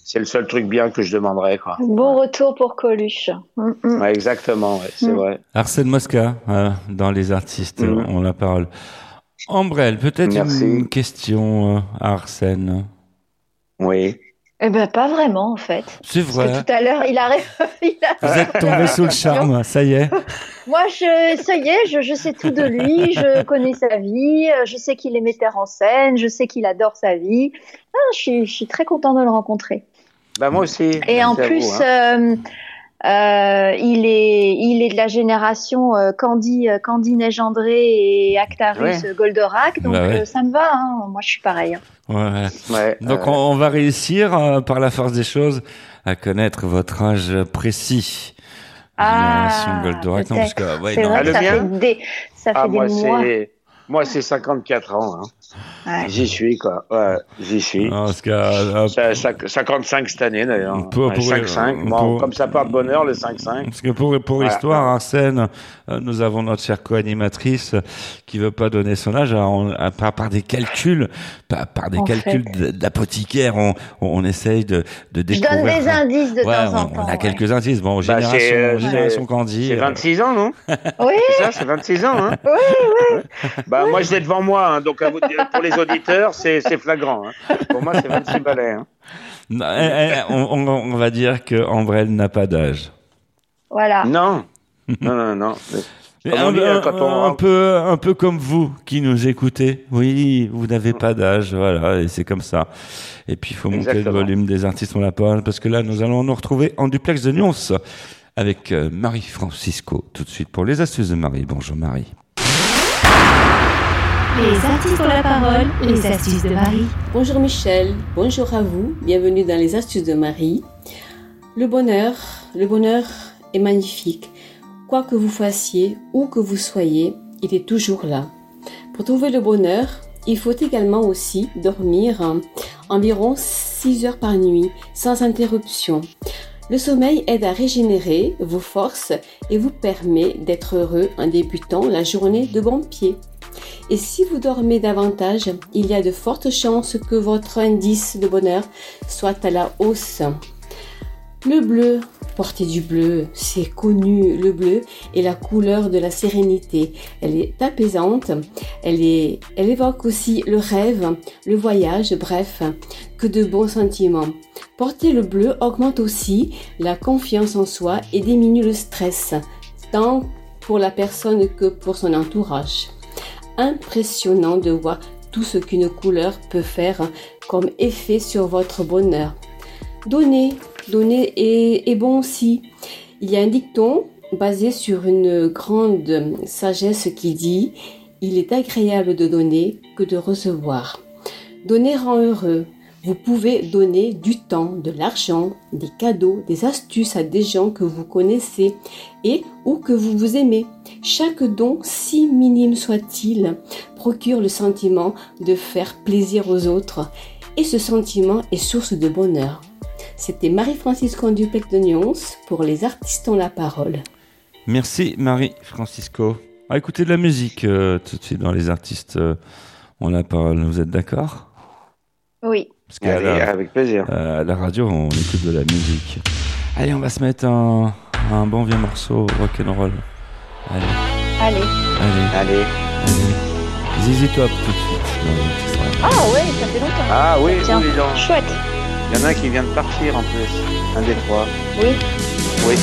C'est, le seul truc bien que je demanderais, quoi. Bon retour pour Coluche. Mm, mm. Ouais, exactement, ouais, c'est Mm. vrai. Arsène Mosca, euh, dans les artistes, ont la parole. Ambrelle, peut-être une question euh, à Arsène. Oui. Eh ben pas vraiment en fait. C'est Parce vrai. que tout à l'heure, il a, il a Vous êtes tombé sous le charme, ça y est. Moi, je, ça y est, je, je sais tout de lui, je connais sa vie, euh, je sais qu'il est metteur en scène, je sais qu'il adore sa vie. Ah, je, suis, je suis très content de le rencontrer. Bah, moi aussi. Et en plus, vous, hein. euh, euh, il, est, il est de la génération euh, Candy, euh, Candy Neige-André et Actarus Ouais. Goldorak, donc Bah ouais. euh, ça me va, hein. moi je suis pareil. hein. Ouais. Ouais, Donc euh, on, on va réussir, euh, par la force des choses, à connaître votre âge précis. Génération Ah, Goldorak, non, parce que, ouais, c'est non. vrai Ah, que ça fait des, ça fait ah, des moi, mois. Moi, c'est 54 ans, hein. Ouais. J'y suis, quoi. Ouais, j'y suis. Non, parce que, euh, Ça- ça- 55 cette année d'ailleurs. Pour- Ouais, pour- 5-5. Bon, pour- comme ça porte bonheur, le 5-5. Parce que pour, pour Voilà. histoire, Arsène, euh, nous avons notre chère co-animatrice euh, qui veut pas donner son âge alors on- à- par, par des calculs, par, par des En calculs d'apothicaire, on, on, essaye de, de Je découvrir. donne des indices de Ouais, temps en on, temps. on a ouais. quelques indices. Bon, Bah, génération, euh, génération Candy. C'est euh, 26 ans, non? Oui, C'est ça, c'est 26 ans, hein oui, oui. Bah, moi, je l'ai devant moi, hein, donc à vous dire, pour les auditeurs, c'est flagrant. Hein. Pour moi, c'est 26 balais. Hein. non, eh, eh, on, on, on va dire que n'a pas d'âge. Voilà. Non, non, non, non. Mais Un, on dit, un- quand on- un peu, un peu comme vous qui nous écoutez. Oui, vous n'avez pas d'âge, voilà, et c'est comme ça. Et puis il faut monter le volume des artistes on la parole parce que là nous allons nous retrouver en duplex de Nyons avec euh, Marie Francisco tout de suite pour les astuces de Marie. Bonjour Marie. Les artistes ont la parole, les astuces de Marie. Bonjour Michel, bonjour à vous, bienvenue dans les astuces de Marie. Le bonheur, le bonheur est magnifique. Quoi que vous fassiez, où que vous soyez, il est toujours là. Pour trouver le bonheur, il faut également aussi dormir environ 6 heures par nuit, sans interruption. Le sommeil aide à régénérer vos forces et vous permet d'être heureux en débutant la journée de bon pied. Et si vous dormez davantage, il y a de fortes chances que votre indice de bonheur soit à la hausse. Le bleu, portez du bleu, c'est connu, le bleu est la couleur de la sérénité. Elle est apaisante, elle, elle évoque aussi le rêve, le voyage, bref, que de bons sentiments. Porter le bleu augmente aussi la confiance en soi et diminue le stress, tant pour la personne que pour son entourage impressionnant de voir tout ce qu'une couleur peut faire comme effet sur votre bonheur. Donner, donner est, est bon aussi. Il y a un dicton basé sur une grande sagesse qui dit il est agréable de donner que de recevoir. Donner rend heureux. Vous pouvez donner du temps, de l'argent, des cadeaux, des astuces à des gens que vous connaissez et ou que vous vous aimez. Chaque don, si minime soit-il, procure le sentiment de faire plaisir aux autres et ce sentiment est source de bonheur. C'était Marie-Francis Condupec de Nyons pour Les artistes ont la parole. Merci Marie-Francisco. On va écouter de la musique euh, tout de suite dans les artistes. euh, on la parole. Vous êtes d'accord? Oui. Parce Allez, la, avec plaisir. euh, à la radio, on écoute de la musique. Allez, on va se mettre un, un bon vieux morceau rock'n'roll. Allez, Allez. allez, Allez. allez. Zizi Top tout de suite. Ah ouais, ça fait longtemps. Ah oui, Tiens, oui, donc. chouette. Il y en a un qui vient de partir en plus. Un des trois. Oui. Oui.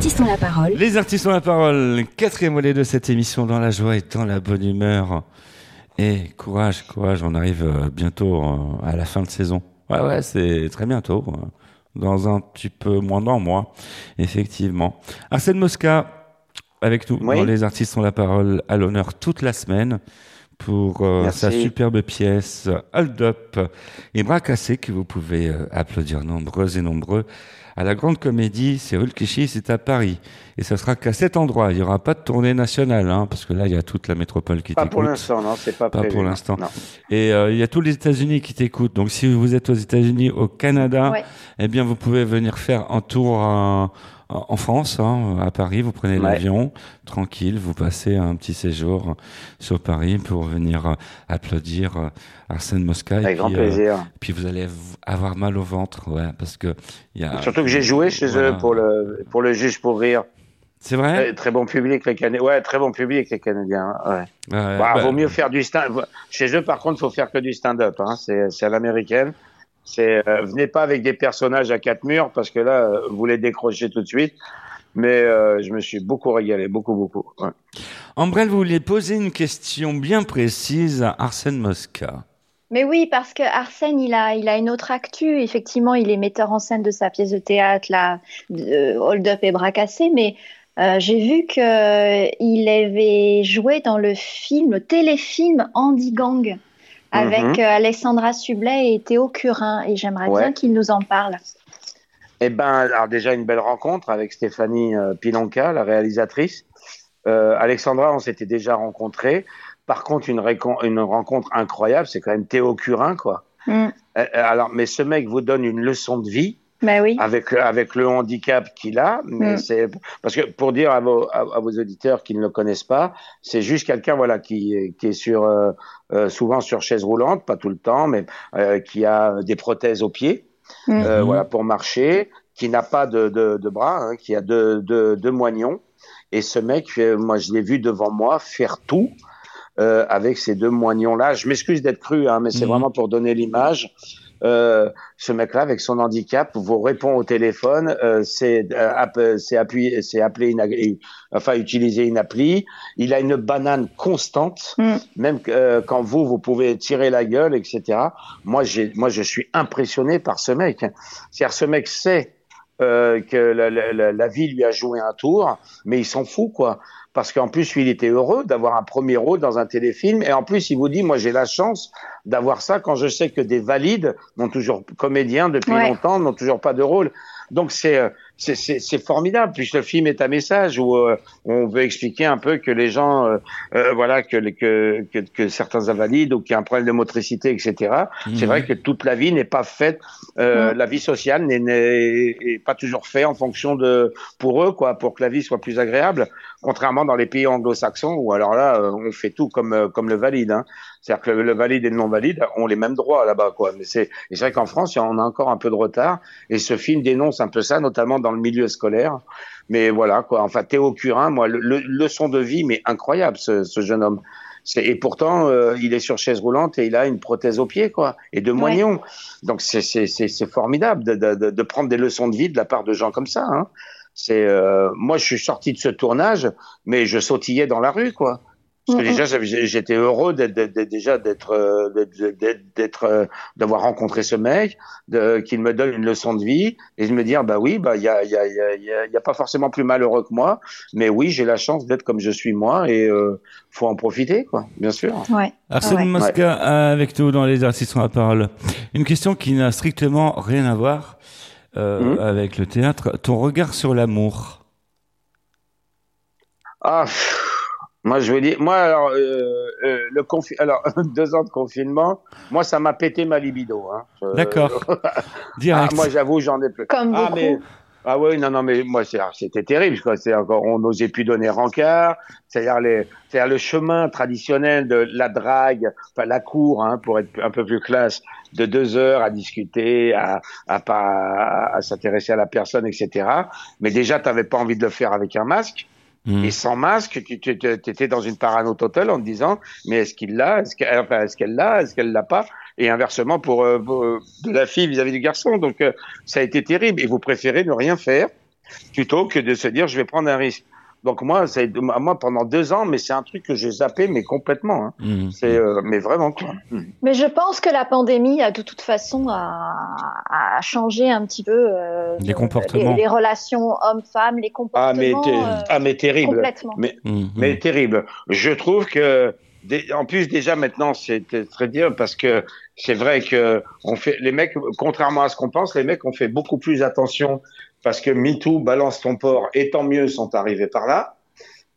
Artistes ont la parole. Les artistes ont la parole. Quatrième volet de cette émission dans la joie et dans la bonne humeur. Et courage, courage, on arrive euh, bientôt euh, à la fin de saison. Ouais, ouais, c'est très bientôt. euh, Dans un petit peu moins d'un mois, effectivement. Arsène Mosca, avec nous, Oui. dans Les artistes ont la parole à l'honneur toute la semaine pour euh, sa superbe pièce Hold Up et Bras cassés que vous pouvez euh, applaudir nombreux et nombreux à la Grande Comédie, c'est rue le Clichy, c'est à Paris. Et ça sera qu'à cet endroit. Il n'y aura pas de tournée nationale, hein, parce que là, il y a toute la métropole qui Pas pour t'écoute. l'instant, non, c'est pas, Pas prévu, pour l'instant. Et euh, il y a tous les États-Unis qui t'écoutent. Donc si vous êtes aux États-Unis, au Canada, Ouais. eh bien vous pouvez venir faire un tour en France, hein, à Paris. Vous prenez Ouais. l'avion, tranquille, vous passez un petit séjour sur Paris pour venir euh, applaudir euh, Arsène Mosca. Avec grand puis, euh, plaisir. puis vous allez avoir mal au ventre, ouais, parce que il y a. Surtout que j'ai joué chez Voilà. eux pour le, pour le juge pour rire. C'est vrai? Très, très bon public, les Canadiens. Ouais, très bon public, les Canadiens. Ouais. Ouais, Bah, bah, vaut mieux faire du stand. Chez eux, par contre, faut faire que du stand-up. Hein. C'est à l'américaine. C'est, euh, venez pas avec des personnages à quatre murs parce que là, euh, vous les décrochez tout de suite. Mais euh, je me suis beaucoup régalé, beaucoup, beaucoup. Ouais. Ambrelle, vous vouliez poser une question bien précise à Arsène Mosca. Mais oui, parce que Arsène, il a, il a une autre actu. Effectivement, il est metteur en scène de sa pièce de théâtre, là, de Hold Up et Bras cassés. Mais euh, j'ai vu que euh, il avait joué dans le film, le téléfilm Andy Gang, avec Mhm. euh, Alessandra Sublet et Théo Curin. Et j'aimerais Ouais. bien qu'il nous en parle. Eh ben, alors déjà une belle rencontre avec Stéphanie euh, Pilonka, la réalisatrice. Euh, Alexandra, on s'était déjà rencontrés. Par contre, une, rencontre incroyable, c'est quand même Théo Curin, quoi. Mm. Euh, Alors, mais ce mec vous donne une leçon de vie. Ben oui. avec avec le handicap qu'il a mais Mm. c'est parce que pour dire à vos à, à vos auditeurs qui ne le connaissent pas c'est juste quelqu'un voilà qui est- qui est sur euh, euh, souvent sur chaise roulante pas tout le temps mais euh, qui a des prothèses aux pieds Mm. euh, Mhm. voilà pour marcher qui n'a pas de de, de bras hein, qui a deux deux deux moignons et ce mec moi je l'ai vu devant moi faire tout euh, avec ces deux moignons là je m'excuse d'être cru hein, mais c'est Mhm. vraiment pour donner l'image euh, ce mec-là, avec son handicap, vous répond au téléphone, euh, c'est euh, app- c'est appuyer, c'est une, ag- enfin utiliser une appli. Il a une banane constante, Mm. même euh, quand vous vous pouvez tirer la gueule, etc. Moi, j'ai, moi, je suis impressionné par ce mec. C'est-à-dire, ce mec sait euh, que la, la- la- vie lui a joué un tour, mais il s'en fout, quoi. Parce qu'en plus, lui, il était heureux d'avoir un premier rôle dans un téléfilm. Et en plus, il vous dit, moi, j'ai la chance d'avoir ça quand je sais que des valides n'ont toujours comédiens depuis Ouais. longtemps n'ont toujours pas de rôle. Donc c'est euh, c'est c'est c'est formidable. Puis le film est un message où euh, on veut expliquer un peu que les gens euh, euh, voilà que, les- que que que certains invalides ou qui ont un problème de motricité etc. C'est Mhm. vrai que toute la vie n'est pas faite. Euh, Mhm. La vie sociale n'est- n'est est pas toujours faite en fonction de pour eux quoi pour que la vie soit plus agréable. Contrairement dans les pays anglo-saxons où alors là euh, on fait tout comme comme le valide. Hein. C'est-à-dire que le, le valide et le non-valide ont les mêmes droits là-bas, quoi. Mais c'est, et c'est vrai qu'en France, on a encore un peu de retard. Et ce film dénonce un peu ça, notamment dans le milieu scolaire. Mais voilà, quoi. Enfin, Théo Curin, moi, le, le- leçon de vie, mais incroyable, ce, ce jeune homme. Et pourtant, euh, il est sur chaise roulante et il a une prothèse au pied, quoi, et de moignons. Donc, c'est, formidable de, de prendre des leçons de vie de la part de gens comme ça. Hein. C'est, euh, moi, je suis sorti de ce tournage, mais je sautillais dans la rue, quoi. Parce que Mhm. déjà, j'avais- j'étais heureux d'être, déjà d'être, euh, d'être, d'être- d'être, euh, d'avoir rencontré ce mec, qu'il me donne une leçon de vie, et de me dire, bah oui, bah il y a, il y a, il y a, il y a- il y a pas forcément plus malheureux que moi, mais oui, j'ai la chance d'être comme je suis moi, et euh, faut en profiter, quoi, bien sûr. Ouais. Arsène Ouais. Mosca avec nous dans les artistes ont la parole. Une question qui n'a strictement rien à voir euh, Mhm. avec le théâtre. Ton regard sur l'amour. Ah, pff, moi je veux dire, moi alors euh, euh, le confi alors deux ans de confinement, moi ça m'a pété ma libido. Hein. D'accord. Ah, Direct. moi j'avoue j'en ai plus. Comme Ah beaucoup. mais ah oui non non mais moi c'est alors, c'était terrible quoi. C'est encore on n'osait plus donner rencard. C'est-à-dire les c'est-à-dire le chemin traditionnel de la drague, enfin la cour hein, pour être un peu plus classe, de deux heures à discuter, à à pas à, s'intéresser à la personne etc. Mais déjà t'avais pas envie de le faire avec un masque. Mhm. Et sans masque, tu tu- tu- étais dans une parano totale en te disant, mais est-ce qu'il l'a, est-ce qu'elle enfin, est-ce qu'elle l'a, est-ce qu'elle l'a pas? Et inversement pour, euh, pour, euh, de la fille vis-à-vis du garçon. Donc euh, ça a été terrible. Et vous préférez ne rien faire plutôt que de se dire je vais prendre un risque. Donc moi, pendant deux ans, mais c'est un truc que j'ai zappé, mais complètement. Hein. Mmh. C'est, euh, mais vraiment quoi. Mmh. Mais je pense que la pandémie a de toute façon a, a changé un petit peu euh, Les comportements. les, les relations hommes-femmes, les Ah mais, comportements. euh, ah mais terrible. complètement. Mais, Mmh, mais mmh. terrible. Je trouve que, en plus déjà maintenant, c'est très dur parce que c'est vrai que on fait les mecs, contrairement à ce qu'on pense, les mecs ont fait beaucoup plus attention parce que MeToo, balance ton porc, et tant mieux sont arrivés par là.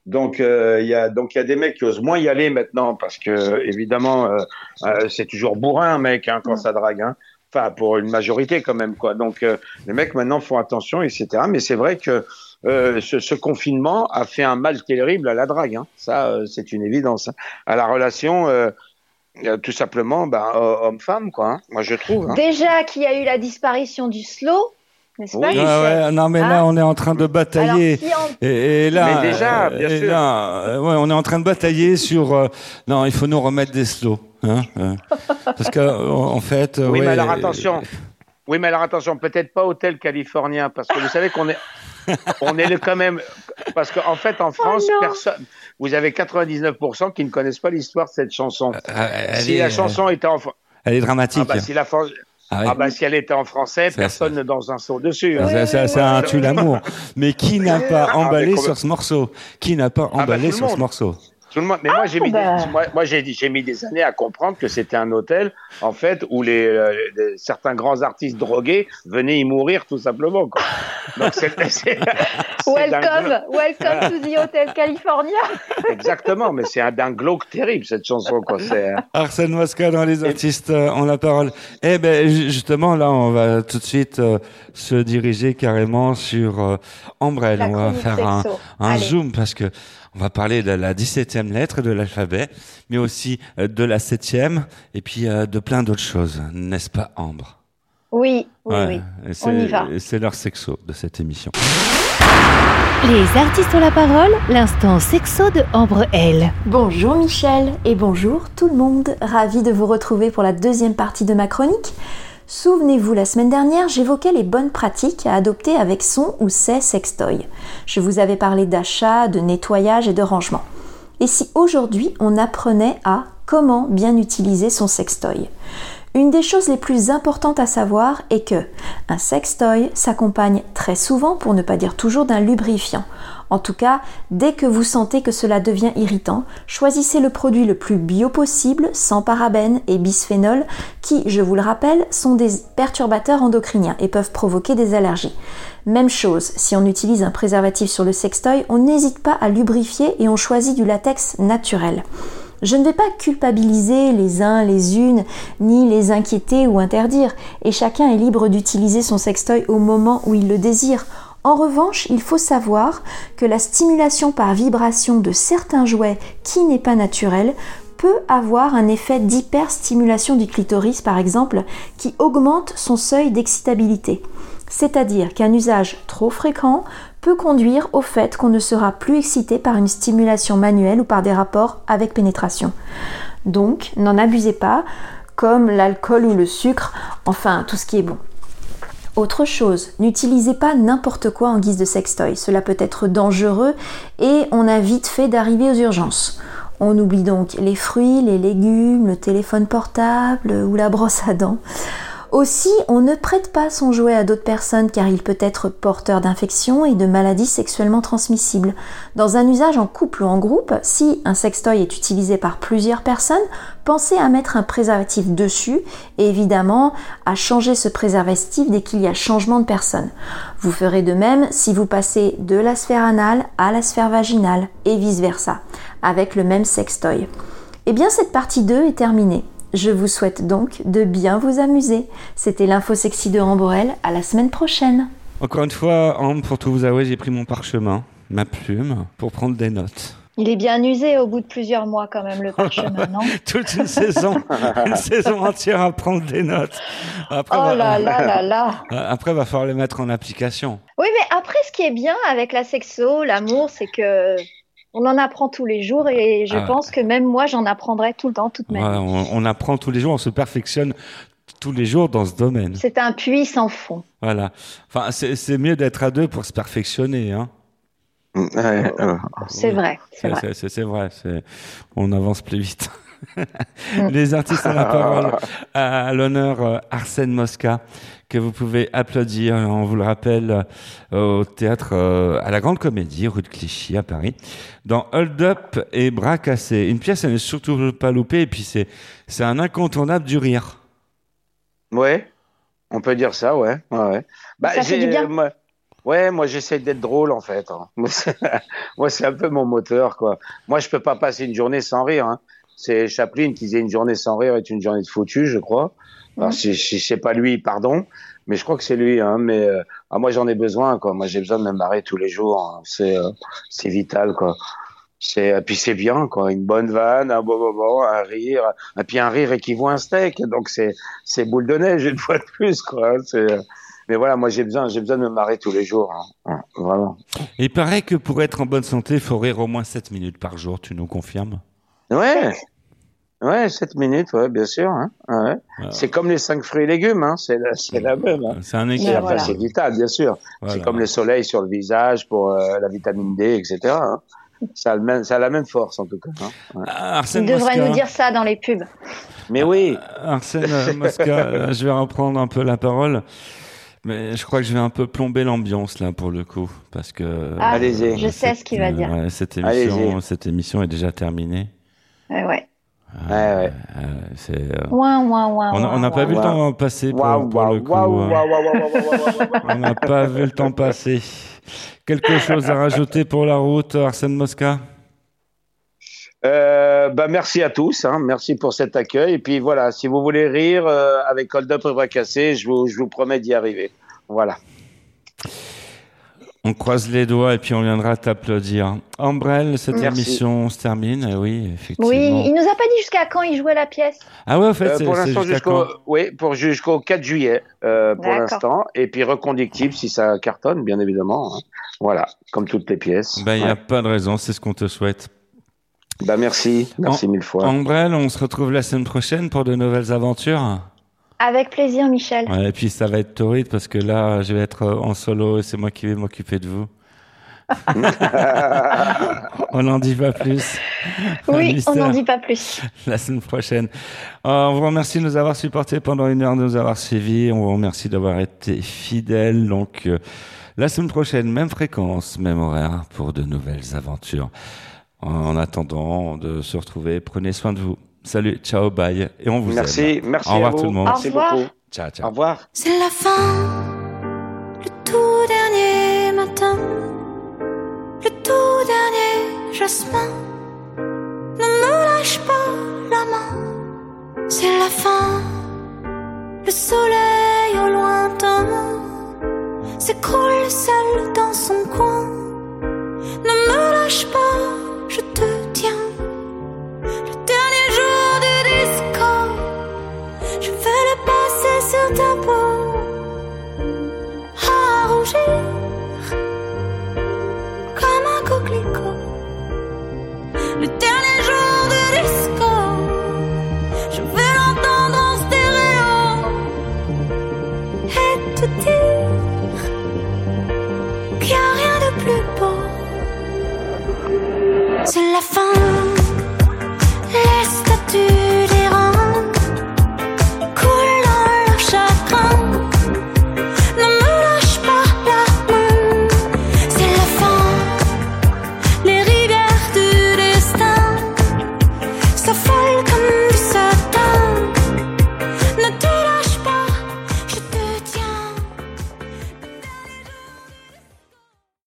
Donc euh, il y a donc il y a des mecs qui osent moins y aller maintenant parce que évidemment euh, euh, c'est toujours bourrin un mec hein, quand ça drague. Hein. Enfin pour une majorité quand même quoi. Donc euh, les mecs maintenant font attention etc. Mais c'est vrai que euh, ce, confinement a fait un mal terrible à la drague. Hein. Ça euh, c'est une évidence. hein. À la relation tout simplement ben, homme-femme quoi. hein. Moi je trouve. Déjà qu'il y a eu la disparition du slow, n'est-ce Oui. Ah ouais, non mais là Hein on est en train de batailler. Alors, si on- Et, et là, Mais déjà, euh, bien et sûr. là, euh, ouais, on est en train de batailler sur. euh, non, il faut nous remettre des slows, hein, euh, parce que euh, en fait. euh, Oui, ouais, mais alors attention. Oui, mais alors attention, peut-être pas hôtel californien, parce que vous savez qu'on est, on est le- quand même, parce qu'en fait, en France, non. personne, vous avez 99% qui ne connaissent pas l'histoire de cette chanson. euh, elle, si est, la chanson était en, elle est dramatique. ah bah, si la Fran- Ah ouais. ah bah, si elle était en français, Ça, personne ne danse un saut dessus. hein. Tue l'amour. Mais qui n'a pas Ah, mais emballé complètement. sur ce morceau? Qui n'a pas bah, emballé sur ce morceau? Tout le monde. Mais moi, j'ai mis, bah. des, moi, moi, j'ai dit- j'ai mis des années à comprendre que c'était un hôtel, en fait, où les, euh, les- certains grands artistes drogués venaient y mourir tout simplement. Quoi. Donc Welcome, welcome to the Hotel California. Exactement, mais c'est un d'un glauque terrible cette chanson. Quoi. Euh, Arsène Mosca dans les artistes euh, ont la parole. Eh ben ju- justement là, on va tout de suite euh, se diriger carrément sur euh, on va faire un, sexo. un Allez. zoom parce que on va parler de la 17e lettre de l'alphabet, mais aussi euh, de la 7e et puis euh, de plein d'autres choses, n'est-ce pas Ambre? Oui, oui, Ouais, oui. et c'est- On y va. C'est leur sexo de cette émission. Les artistes ont la parole, l'instant sexo de Ambre L. Bonjour Michel et bonjour tout le monde, ravi de vous retrouver pour la deuxième partie de ma chronique. Souvenez-vous, la semaine dernière, j'évoquais les bonnes pratiques à adopter avec son ou ses sextoys. Je vous avais parlé d'achat, de nettoyage et de rangement. Et si aujourd'hui on apprenait à comment bien utiliser son sextoy? Une des choses les plus importantes à savoir est que un sextoy s'accompagne très souvent, pour ne pas dire toujours, d'un lubrifiant. En tout cas, dès que vous sentez que cela devient irritant, choisissez le produit le plus bio possible, sans parabènes et bisphénol, qui, je vous le rappelle, sont des perturbateurs endocriniens et peuvent provoquer des allergies. Même chose, si on utilise un préservatif sur le sextoy, on n'hésite pas à lubrifier et on choisit du latex naturel. Je ne vais pas culpabiliser les uns, les unes, ni les inquiéter ou interdire, et chacun est libre d'utiliser son sextoy au moment où il le désire. En revanche, il faut savoir que la stimulation par vibration de certains jouets qui n'est pas naturelle peut avoir un effet d'hyperstimulation du clitoris par exemple qui augmente son seuil d'excitabilité. C'est-à-dire qu'un usage trop fréquent peut conduire au fait qu'on ne sera plus excité par une stimulation manuelle ou par des rapports avec pénétration. Donc, n'en abusez pas, comme l'alcool ou le sucre, enfin tout ce qui est bon. Autre chose, n'utilisez pas n'importe quoi en guise de sextoy. Cela peut être dangereux et on a vite fait d'arriver aux urgences. On oublie donc les fruits, les légumes, le téléphone portable ou la brosse à dents. Aussi, on ne prête pas son jouet à d'autres personnes car il peut être porteur d'infections et de maladies sexuellement transmissibles. Dans un usage en couple ou en groupe, si un sextoy est utilisé par plusieurs personnes, pensez à mettre un préservatif dessus et évidemment à changer ce préservatif dès qu'il y a changement de personne. Vous ferez de même si vous passez de la sphère anale à la sphère vaginale et vice versa avec le même sextoy. Eh bien cette partie 2 est terminée. Je vous souhaite donc de bien vous amuser. C'était l'info sexy de Ramborel. À la semaine prochaine. Encore une fois, Ambre, pour tout vous avouer, j'ai pris mon parchemin, ma plume, pour prendre des notes. Il est bien usé au bout de plusieurs mois quand même le parchemin, non? Toute une saison, une saison entière à prendre des notes. Après, Oh va- là là là là Après, va falloir les mettre en application. Oui, mais après, ce qui est bien avec la sexo, l'amour, c'est que on en apprend tous les jours et je Ah pense que même moi, j'en apprendrai tout le temps, toute ma Ouais, vie. on, on apprend tous les jours, on se perfectionne tous les jours dans ce domaine. C'est un puits sans fond. Voilà. Enfin, c'est c'est mieux d'être à deux pour se perfectionner. Hein. C'est vrai, c'est vrai. C'est- On avance plus vite. Les artistes ont la parole. À, à l'honneur euh, Arsène Mosca, que vous pouvez applaudir. On vous le rappelle euh, au théâtre euh, à la Grande Comédie, rue de Clichy à Paris, dans Hold Up et Bras cassés. Une pièce, elle n'est surtout pas loupée. Et puis c'est c'est un incontournable du rire. Ouais, on peut dire ça, ouais. ouais, ouais. Bah, Ça fait du bien. moi- ouais, moi j'essaie d'être drôle en fait. hein. Moi, c'est- Moi, c'est un peu mon moteur, quoi. Moi, je peux pas passer une journée sans rire. Hein. C'est Chaplin qui disait une journée sans rire est une journée de foutu, je crois. Alors, si, si c'est pas lui, pardon, mais je crois que c'est lui. Hein. Mais euh, ah, moi, j'en ai besoin, quoi. Moi, j'ai besoin de me marrer tous les jours. hein. C'est euh, c'est vital, quoi. C'est et puis c'est bien, quoi. Une bonne vanne, un bon moment, un rire, et puis un rire équivaut à un steak. Donc c'est c'est boule de neige une fois de plus, quoi. C'est euh, mais voilà, moi j'ai besoin, j'ai besoin de me marrer tous les jours, hein. Vraiment. Il paraît que pour être en bonne santé, il faut rire au moins 7 minutes par jour. Tu nous confirmes? Ouais, ouais, 7 minutes, ouais, bien sûr. Hein. Ouais. C'est comme les cinq fruits et légumes, hein. c'est la, même. Hein. C'est un Et équilibre. enfin, c'est vital, bien sûr. Voilà. C'est comme le soleil sur le visage pour euh, la vitamine D, etc. Hein. Ça, a le même, ça a la même force en tout cas. Hein. Ouais. Arsène Il devrait Mosca. nous dire ça dans les pubs. Mais oui. Arsène euh, Mosca, euh, je vais reprendre un peu la parole. Mais je crois que je vais un peu plomber l'ambiance là pour le coup, parce que Ah, Allez-y. je sais ce qu'il va dire. ouais, cette émission, Allez-y. cette émission est déjà terminée. Ouais, ouais. Ouais, ouais. Euh, euh, Ouin, ouin, ouin, on n'a pas vu le temps passer pour, le coup. on n'a pas vu le temps passer. Quelque chose à rajouter pour la route, Arsène Mosca? Euh, bah, merci à tous, hein. merci pour cet accueil. Et puis voilà, si vous voulez rire euh, avec Hold Up et Bras je vous, je vous promets d'y arriver. Voilà. On croise les doigts et puis on viendra t'applaudir. Ambrelle, cette Merci. émission se termine. Eh oui, effectivement. Oui, il nous a pas dit jusqu'à quand il jouait la pièce. Ah ouais, en fait, Euh, c'est pour c'est l'instant, jusqu'à jusqu'au quand? oui, pour jusqu'au 4 juillet euh, pour l'instant, et puis reconductible si ça cartonne, bien évidemment. hein. Voilà, comme toutes les pièces. Ben, il n'y a Ouais. pas de raison, c'est ce qu'on te souhaite. Bah merci, merci mille fois. Ambrelle, on se retrouve la semaine prochaine pour de nouvelles aventures. Avec plaisir, Michel. Ouais, et puis ça va être torride parce que là, je vais être euh, en solo et c'est moi qui vais m'occuper de vous. on n'en dit pas plus. Oui, on n'en dit pas plus. la semaine prochaine. Euh, on vous remercie de nous avoir supportés pendant une heure, de nous avoir suivis. On vous remercie d'avoir été fidèles. Donc, euh, la semaine prochaine, même fréquence, même horaire pour de nouvelles aventures. En attendant de se retrouver, prenez soin de vous. Salut, ciao, bye. Et on vous Merci, aime. merci Au revoir à vous. tout le monde. Merci Au revoir. beaucoup. Ciao, ciao. Au revoir. C'est la fin, le tout dernier matin, le tout dernier jasmin. Ne me lâche pas la main, c'est la fin, le soleil au lointain s'écroule seul dans son coin. Ne me lâche pas, je te sur ta peau à rougir comme un coquelicot. Le dernier jour de disco, je vais l'entendre en stéréo et te dire qu'il n'y a rien de plus beau. C'est la fin,